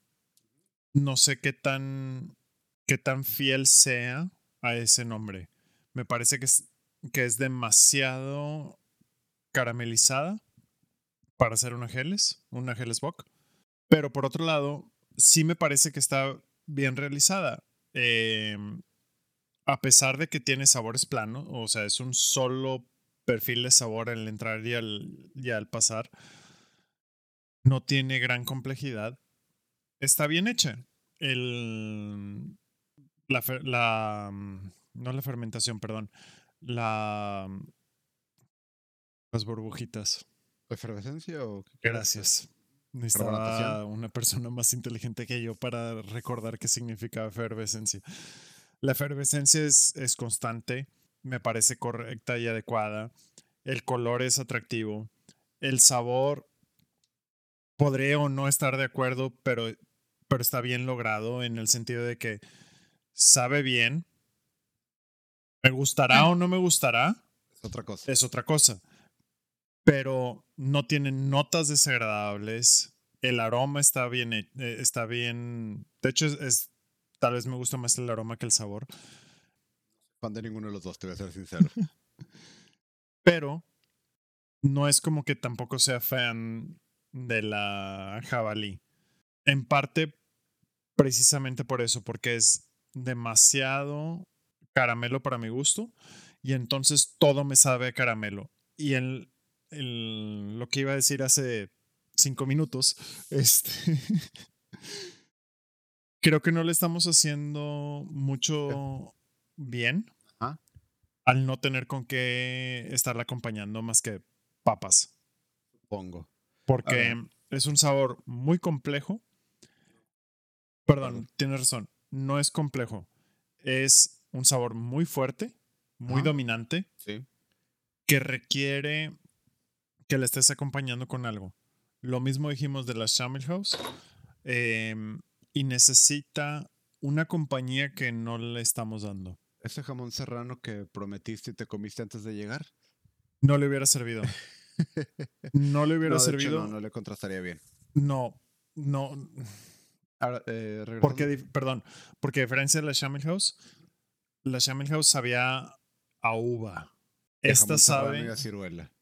no sé qué tan, qué tan fiel sea a ese nombre. Me parece que es, que es demasiado caramelizada para ser una Helles, una Hellesbock. Pero por otro lado, sí me parece que está bien realizada. Eh, a pesar de que tiene sabores planos, o sea, es un solo perfil de sabor al entrar y al, al pasar, no tiene gran complejidad. Está bien hecha. El, la, la, mm, no la fermentación, perdón. La, mm, las burbujitas. ¿Efervescencia o Gracias. Necesitaba una persona más inteligente que yo para recordar qué significa efervescencia. La efervescencia es, es constante, me parece correcta y adecuada. El color es atractivo. El sabor, podré o no estar de acuerdo, pero, pero está bien logrado en el sentido de que sabe bien. ¿Me gustará mm. o no me gustará? Es otra cosa. Es otra cosa. Pero no tiene notas desagradables. El aroma está bien. Eh, está bien. De hecho, es Tal vez me gusta más el aroma que el sabor. De ninguno de los dos, te voy a ser sincero. Pero no es como que tampoco sea fan de la jabalí. En parte, precisamente por eso, porque es demasiado caramelo para mi gusto y entonces todo me sabe caramelo. Y el, el, lo que iba a decir hace cinco minutos, este, creo que no le estamos haciendo mucho bien al no tener con qué estarla acompañando más que papas. Supongo. Porque es un sabor muy complejo. Perdón, tienes razón. No es complejo. Es un sabor muy fuerte, muy dominante. Sí. Que requiere que le estés acompañando con algo. Lo mismo dijimos de la Shamil House. Eh, y necesita una compañía que no le estamos dando. ¿Ese jamón serrano que prometiste y te comiste antes de llegar? No le hubiera servido. no le hubiera servido. no, no le contrastaría bien. No, no. Ahora, eh, porque, perdón, porque a diferencia de la Shamil House, la Shamil House sabía a uva. Esta sabe. A ciruela.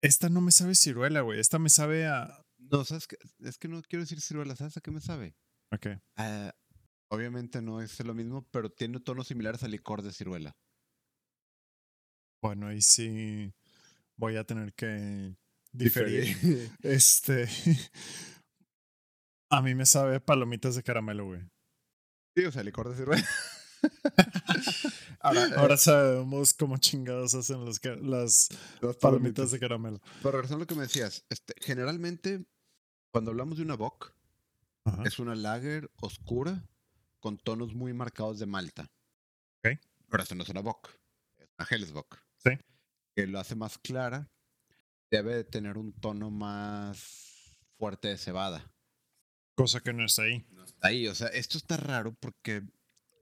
Esta no me sabe ciruela, güey. Esta me sabe a. No, ¿sabes qué? Es que no quiero decir ciruela. ¿Sabes a qué me sabe? Ok. Ah, obviamente no es lo mismo, pero tiene tonos similares al licor de ciruela. Bueno, ahí sí voy a tener que diferir. este. a mí me sabe palomitas de caramelo, güey. Sí, o sea, licor de ciruela. Ahora, eh, sabemos cómo chingados hacen las, las palomitas, de caramelo. Pero regresando a lo que me decías, este, generalmente Cuando hablamos de una Bock, es una lager oscura con tonos muy marcados de malta. Okay. Pero esto no es una Bock, es una Hellesbock. Sí. Que lo hace más clara. Debe de tener un tono más fuerte de cebada. Cosa que no está ahí. No está ahí. O sea, esto está raro porque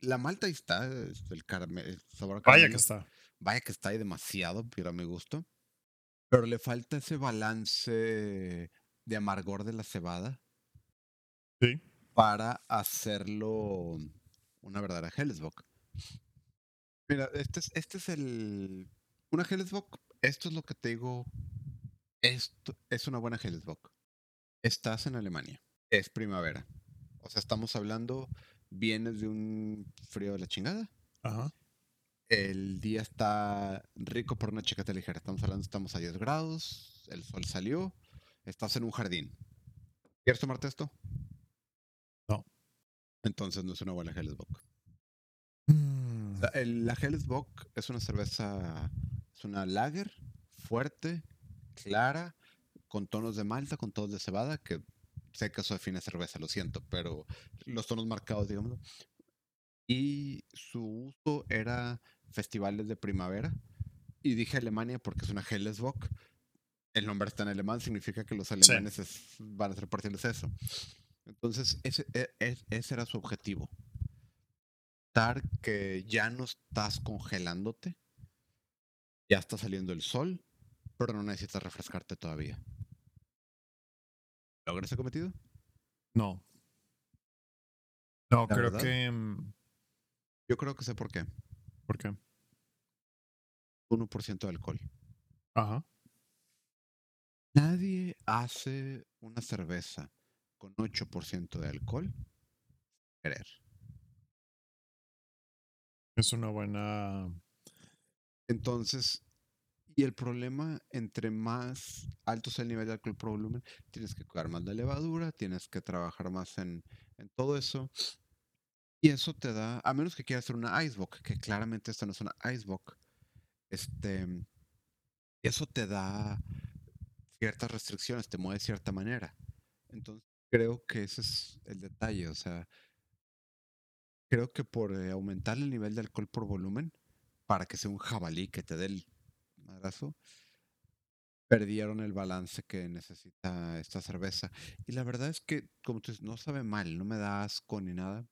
la malta ahí está, el, caramel, sabor Vaya que está. Vaya que está ahí demasiado, pero a mi gusto. Pero le falta ese balance de amargor de la cebada. Sí. Para hacerlo una verdadera Hellesbock. Mira, este es, este es el. Una Hellesbock. Esto es lo que te digo. Esto es una buena Hellesbock. Estás en Alemania. Es primavera. O sea, estamos hablando. Vienes de un frío de la chingada. Ajá. El día está rico por una chica ligera. Estamos hablando, estamos a 10 grados. El sol salió Estás en un jardín. ¿Quieres tomarte esto? Entonces no es una buena Hellesbock. Mm. la Hellesbock es una cerveza, es una lager fuerte, clara, con tonos de malta, con tonos de cebada, que sé que eso define cerveza, lo siento, pero los tonos marcados, digamos. Y su uso era festivales de primavera. Y dije Alemania porque es una Hellesbock, el nombre está en alemán, significa que los alemanes van a ser parciales de eso. Entonces, ese, e, e, ese era su objetivo. Dar que ya no estás congelándote, ya está saliendo el sol, pero no necesitas refrescarte todavía. ¿Logra ese cometido? No. No, creo que. Mm, Yo creo que sé por qué. ¿Por qué? 1% de alcohol. Ajá. Nadie hace una cerveza con 8% de alcohol. Querer. Es una buena. Entonces, y el problema, entre más alto sea el nivel de alcohol por volumen, tienes que cuidar más de levadura, tienes que trabajar más en, en todo eso. Y eso te da, a menos que quieras hacer una Icebox, que claramente esta no es una Icebox, este, eso te da ciertas restricciones, te mueve de cierta manera. Entonces, creo que ese es el detalle. O sea, creo que por eh, aumentar el nivel de alcohol por volumen, para que sea un jabalí que te dé el madrazo, perdieron el balance que necesita esta cerveza. Y la verdad es que, como tú dices, no sabe mal, no me da asco ni nada,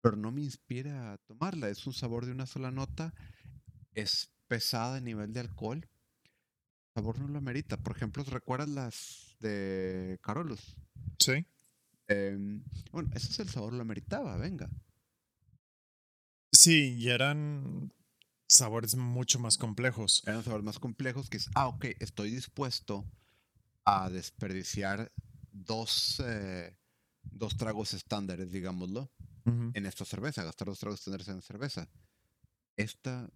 pero no me inspira a tomarla. Es un sabor de una sola nota, es pesada a nivel de alcohol, sabor no lo amerita. Por ejemplo, ¿recuerdas las de Carolus? Sí. Em, bueno, ese es el sabor lo ameritaba, venga. Sí, y eran sabores mucho más complejos. Eran sabores más complejos que es, ah, ok, estoy dispuesto a desperdiciar dos, eh, dos tragos estándares, digámoslo, en esta cerveza, gastar dos tragos estándares en cerveza. Esta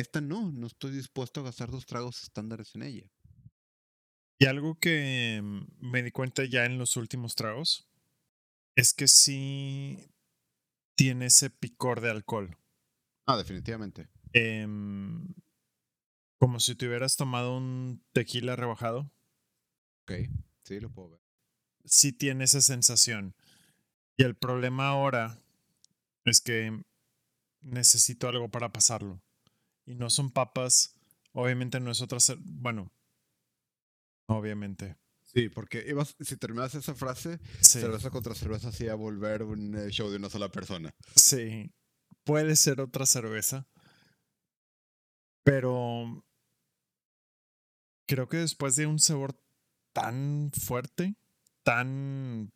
esta no, no estoy dispuesto a gastar dos tragos estándares en ella. Y algo que mm, me di cuenta ya en los últimos tragos es que sí tiene ese picor de alcohol. Ah, definitivamente. Em, como si te hubieras tomado un tequila rebajado. Ok, sí, lo puedo ver. Sí tiene esa sensación. Y el problema ahora es que necesito algo para pasarlo y no son papas, obviamente no es otra. Bueno, obviamente. Sí, porque ibas, si terminas esa frase, cerveza contra cerveza sí a volver un eh, show de una sola persona. Sí, puede ser otra cerveza. Pero creo que después de un sabor tan fuerte, tan.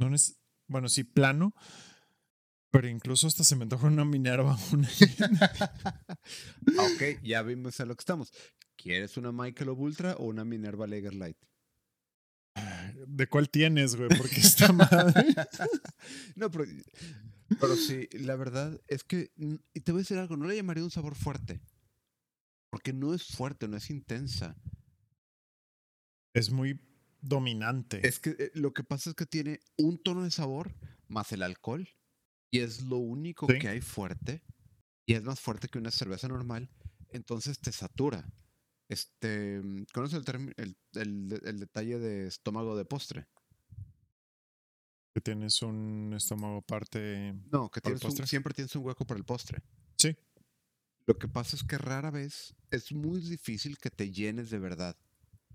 No es, bueno, sí, plano, pero incluso hasta se me antoja una Minerva. ok, ya vimos a lo que estamos. ¿Quieres una Michael Ultra o una Minerva Lager Light? ¿De cuál tienes, güey? Porque está mal. no, pero, pero sí, la verdad es que, y te voy a decir algo, no le llamaría un sabor fuerte. Porque no es fuerte, no es intensa. Es muy dominante. Es que eh, lo que pasa es que tiene un tono de sabor más el alcohol y es lo único que hay fuerte y es más fuerte que una cerveza normal, entonces te satura. Este, ¿conoces el, el, detalle de estómago de postre? Que tienes un estómago parte. No, que tienes siempre tienes un hueco para el postre. Sí. Lo que pasa es que rara vez es muy difícil que te llenes de verdad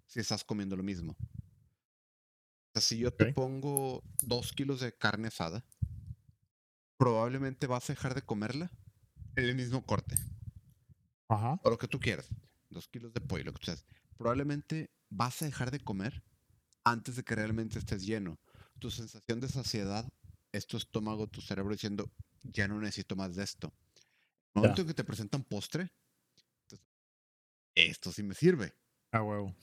si estás comiendo lo mismo. O sea, si yo te pongo dos kilos de carne asada, probablemente vas a dejar de comerla en el mismo corte. Ajá. O lo que tú quieras dos kilos de pollo, lo que sea, probablemente vas a dejar de comer antes de que realmente estés lleno. Tu sensación de saciedad es tu estómago, tu cerebro diciendo, ya no necesito más de esto. El momento en que te presentan postre, esto sí me sirve. Ah, huevo.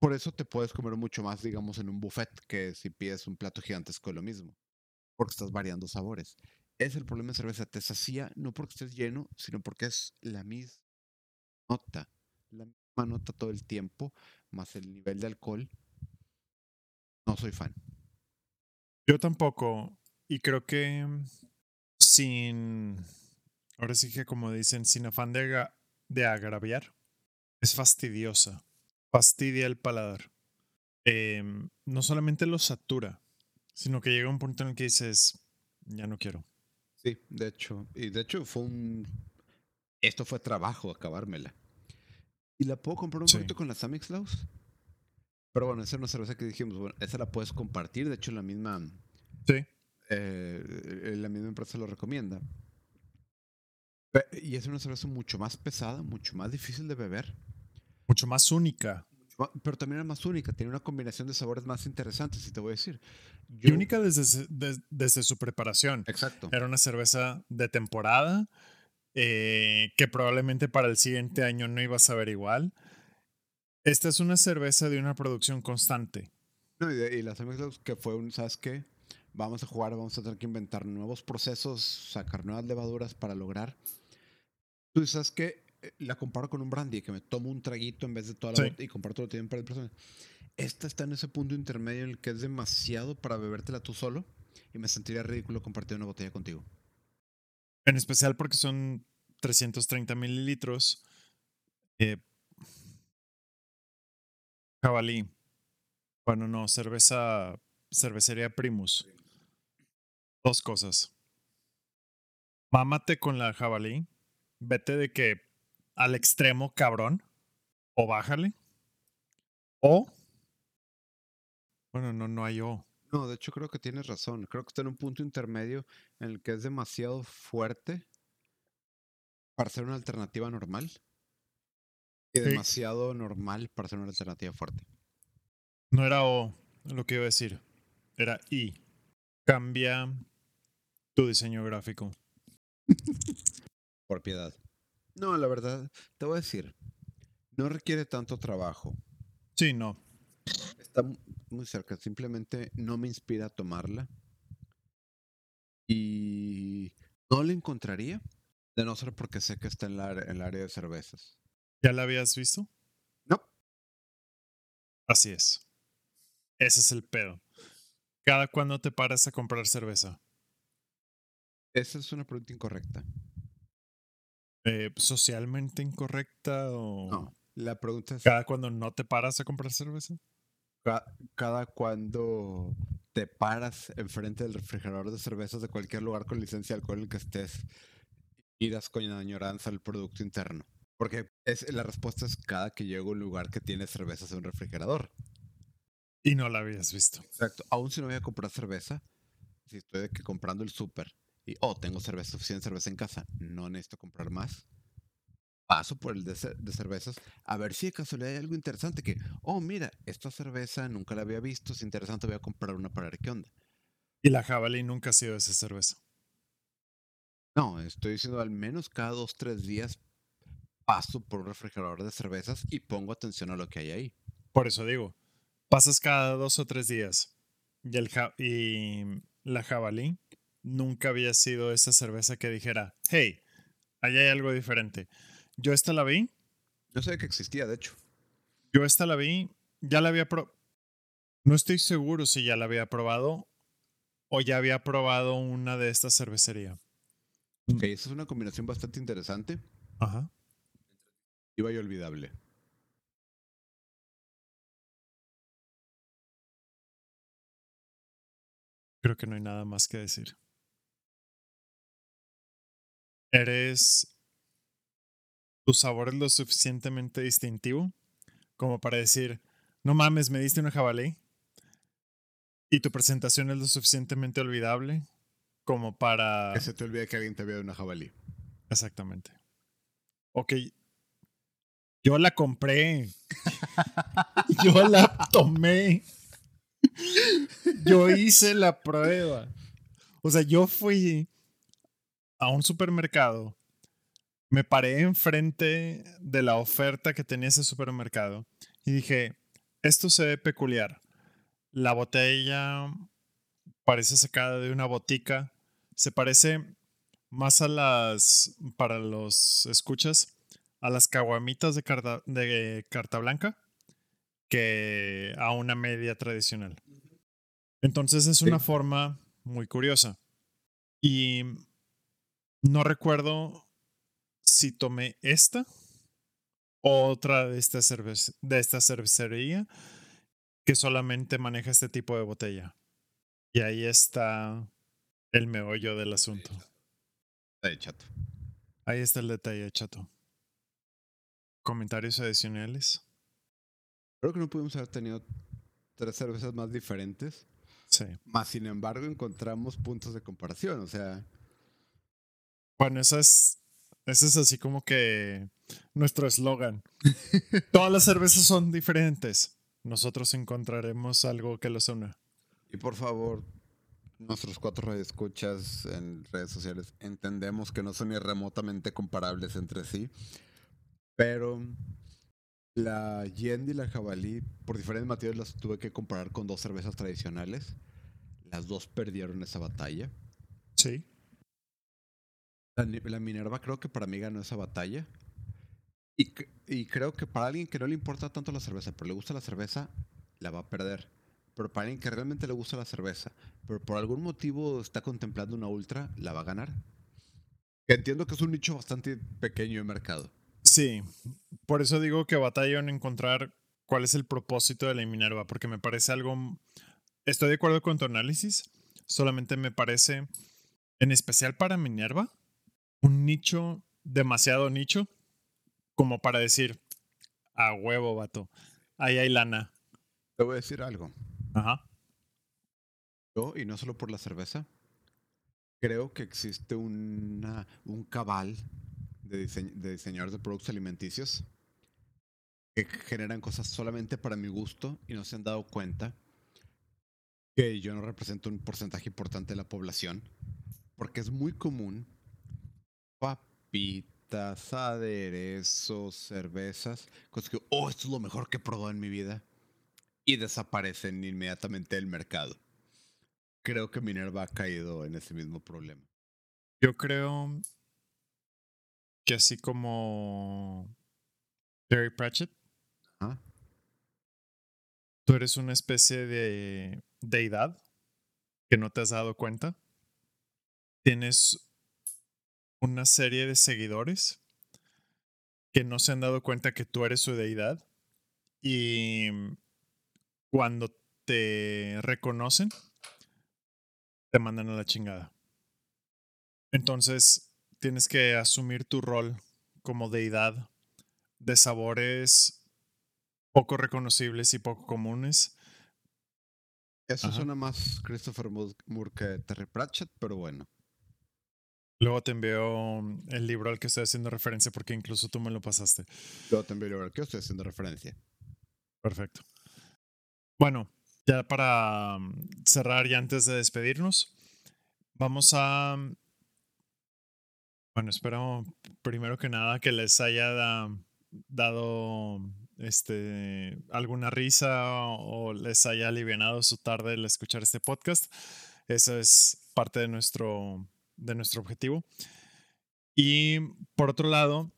Por eso te puedes comer mucho más, digamos, en un buffet que si pides un plato gigantesco de lo mismo. Porque estás variando sabores. Es el problema de cerveza. Te sacía no porque estés lleno, sino porque es la misma nota, la misma nota todo el tiempo, más el nivel de alcohol, no soy fan. Yo tampoco. Y creo que sin, ahora sí que como dicen, sin afán de, de agraviar, es fastidiosa. Fastidia el paladar. Em, no solamente lo satura, sino que llega un punto en el que dices, ya no quiero. Sí, de hecho. Y de hecho fue un... Esto fue trabajo acabármela. Y la puedo comprar un poquito con las Amix Laws. Pero bueno, esa es una cerveza que dijimos, bueno, esa la puedes compartir. De hecho, la misma. Sí. Eh, la misma empresa lo recomienda. Y es una cerveza mucho más pesada, mucho más difícil de beber. Mucho más única. Pero también es más única, tiene una combinación de sabores más interesantes, si te voy a decir. y única desde, desde su preparación. Exacto. Era una cerveza de temporada eh, que probablemente para el siguiente año no ibas a ver igual. Esta es una cerveza de una producción constante. No, y, las que fue un, ¿sabes qué? Vamos a jugar, vamos a tener que inventar nuevos procesos, sacar nuevas levaduras para lograr. Tú sabes que la comparo con un brandy, que me tomo un traguito en vez de toda la botella y comparto lo que tienen para el personas. Esta está en ese punto intermedio en el que es demasiado para bebértela tú solo y me sentiría ridículo compartir una botella contigo. En especial porque son 330 mililitros. Eh, jabalí. Bueno, no, cerveza, cervecería Primus. Dos cosas. Mámate con la jabalí. Vete de que al extremo, cabrón. O bájale. O. Bueno, no, no hay O. No, de hecho creo que tienes razón. Creo que está en un punto intermedio en el que es demasiado fuerte para ser una alternativa normal y demasiado normal para ser una alternativa fuerte. No era O lo que iba a decir, era I. Cambia tu diseño gráfico. Por piedad. No, la verdad, te voy a decir, no requiere tanto trabajo. Sí, no. Está muy cerca, simplemente no me inspira a tomarla. Y no la encontraría de no ser porque sé que está en, la, en el área de cervezas. ¿Ya la habías visto? No. Así es. Ese es el pedo. ¿Cada cuándo te paras a comprar cerveza? Esa es una pregunta incorrecta. Eh, ¿Socialmente incorrecta o...? No, la pregunta es... ¿Cada cuando no te paras a comprar cerveza? cada cuando te paras enfrente del refrigerador de cervezas de cualquier lugar con licencia de alcohol en el que estés y das con añoranza al producto interno. Porque es, la respuesta es cada que llego a un lugar que tiene cervezas en un refrigerador. Y no la habías visto. Exacto. Aún si no voy a comprar cerveza, si estoy de que comprando el súper y, oh, tengo cerveza, suficiente cerveza en casa, no necesito comprar más, paso por el de, cervezas a ver si de casualidad hay algo interesante que, oh, mira, esta cerveza nunca la había visto, es interesante, voy a comprar una para ver qué onda. Y la jabalí nunca ha sido esa cerveza. No, estoy diciendo al menos cada dos, tres días paso por un refrigerador de cervezas y pongo atención a lo que hay ahí. Por eso digo, pasas cada dos o tres días y, el y la jabalí nunca había sido esa cerveza que dijera, hey, allá hay algo diferente. Yo esta la vi. Yo sabía que existía, de hecho. Yo esta la vi, ya la había probado. No estoy seguro si ya la había probado o ya había probado una de esta cervecería. Ok, mm. esa es una combinación bastante interesante. Ajá. Iba y olvidable. Creo que no hay nada más que decir. Eres. Tu sabor es lo suficientemente distintivo como para decir, no mames, me diste una jabalí. Y tu presentación es lo suficientemente olvidable como para... Que se te olvide que alguien te vea una jabalí. Exactamente. Ok. Yo la compré. Yo la tomé. Yo hice la prueba. O sea, yo fui a un supermercado. Me paré enfrente de la oferta que tenía ese supermercado y dije, esto se ve peculiar. La botella parece sacada de una botica. Se parece más a las, para los escuchas, a las caguamitas de carta, de carta blanca que a una media tradicional. Entonces es una forma muy curiosa. Y no recuerdo si tomé esta otra de esta, de esta cervecería que solamente maneja este tipo de botella. Y ahí está el meollo del asunto. Detalle chato. Ahí está el detalle chato. ¿Comentarios adicionales? Creo que no pudimos haber tenido tres cervezas más diferentes. Sí. Más sin embargo, encontramos puntos de comparación. O sea. Bueno, eso es. Ese es así como que nuestro eslogan. Todas las cervezas son diferentes. Nosotros encontraremos algo que los una. Y por favor, nuestros cuatro escuchas en redes sociales entendemos que no son ni remotamente comparables entre sí, pero la Yendi y la Jabalí, por diferentes motivos, las tuve que comparar con dos cervezas tradicionales. Las dos perdieron esa batalla. Sí. La, la Minerva creo que para mí ganó esa batalla. Y, creo que para alguien que no le importa tanto la cerveza, pero le gusta la cerveza, la va a perder. Pero para alguien que realmente le gusta la cerveza, pero por algún motivo está contemplando una ultra, la va a ganar. Entiendo que es un nicho bastante pequeño de mercado. Sí, por eso digo que batallo en encontrar cuál es el propósito de la Minerva, porque me parece algo... Estoy de acuerdo con tu análisis, solamente me parece, en especial para Minerva, un nicho demasiado nicho como para decir, a huevo, vato, ahí hay lana. Te voy a decir algo. Ajá. Yo, y no solo por la cerveza, creo que existe una, un cabal de, de diseñadores de productos alimenticios que generan cosas solamente para mi gusto y no se han dado cuenta que yo no represento un porcentaje importante de la población, porque es muy común papitas aderezos, cervezas, cosas que, oh, esto es lo mejor que he probado en mi vida, y desaparecen inmediatamente del mercado. Creo que Minerva ha caído en ese mismo problema. Yo creo que así como Terry Pratchett, tú eres una especie de deidad que no te has dado cuenta. Tienes una serie de seguidores que no se han dado cuenta que tú eres su deidad y cuando te reconocen, te mandan a la chingada. Entonces, tienes que asumir tu rol como deidad de sabores poco reconocibles y poco comunes. Eso suena más Christopher Moore que Terry Pratchett, pero bueno. Luego te envío mm, el libro al que estoy haciendo referencia porque incluso tú me lo pasaste. Luego te envío el libro al que estoy haciendo referencia. Perfecto. Bueno, ya para mm, cerrar y antes de despedirnos, vamos a... Mm, bueno, espero primero que nada que les haya dado este, alguna risa o les haya aliviado su tarde el escuchar este podcast. Eso es parte de nuestro de nuestro objetivo. Y por otro lado,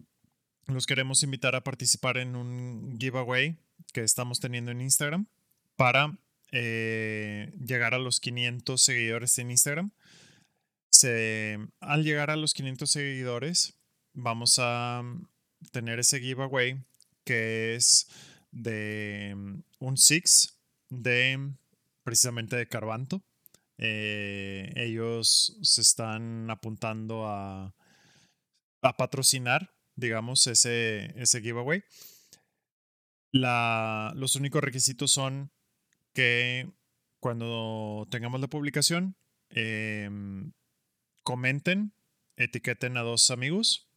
los queremos invitar a participar en un giveaway que estamos teniendo en Instagram para eh, llegar a los 500 seguidores en Instagram. Se, al llegar a los 500 seguidores, vamos a tener ese giveaway que es de un Six de precisamente de Carbanto Eh, ellos se están apuntando a, a patrocinar, digamos, ese, ese giveaway. La, los únicos requisitos son que cuando tengamos la publicación, em, comenten, etiqueten a dos amigos.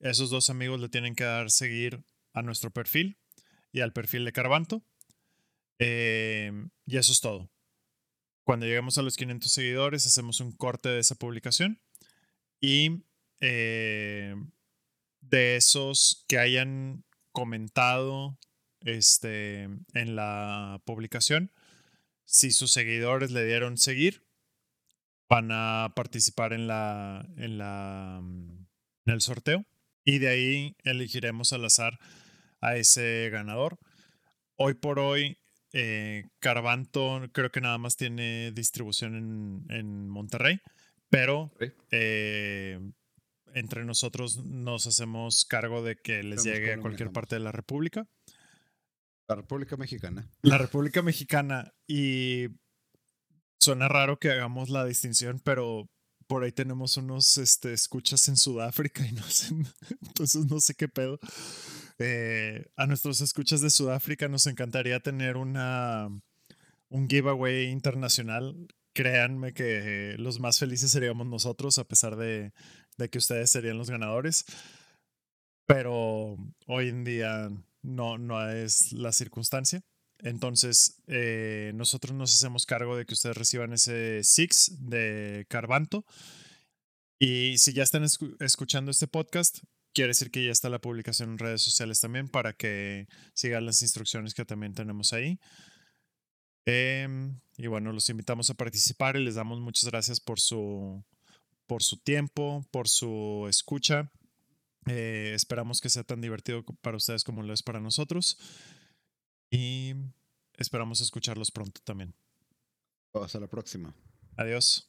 Esos dos amigos le tienen que dar seguir a nuestro perfil y al perfil de Carbanto. Em, y eso es todo. Cuando lleguemos a los 500 seguidores, hacemos un corte de esa publicación. Y em, de esos que hayan comentado este, en la publicación, si sus seguidores le dieron seguir, van a participar en la en la en el sorteo y de ahí elegiremos al azar a ese ganador. Hoy por hoy eh, Carbanto creo que nada más tiene distribución en, Monterrey, pero eh, entre nosotros nos hacemos cargo de que les llegue a cualquier parte de la República. La República Mexicana. La República Mexicana. Y suena raro que hagamos la distinción, pero por ahí tenemos unos este, escuchas en Sudáfrica y no sé, entonces no sé qué pedo. Eh, a nuestros escuchas de Sudáfrica nos encantaría tener una, un giveaway internacional. Créanme que los más felices seríamos nosotros, a pesar de, de que ustedes serían los ganadores. Pero hoy en día no, no es la circunstancia. Entonces, eh, nosotros nos hacemos cargo de que ustedes reciban ese Six de Carbanto. Y si ya están escuchando este podcast, quiere decir que ya está la publicación en redes sociales también para que sigan las instrucciones que también tenemos ahí. Em, y bueno, los invitamos a participar y les damos muchas gracias por su, por su tiempo, por su escucha. Eh, esperamos que sea tan divertido para ustedes como lo es para nosotros. Y esperamos escucharlos pronto también. Hasta la próxima. Adiós.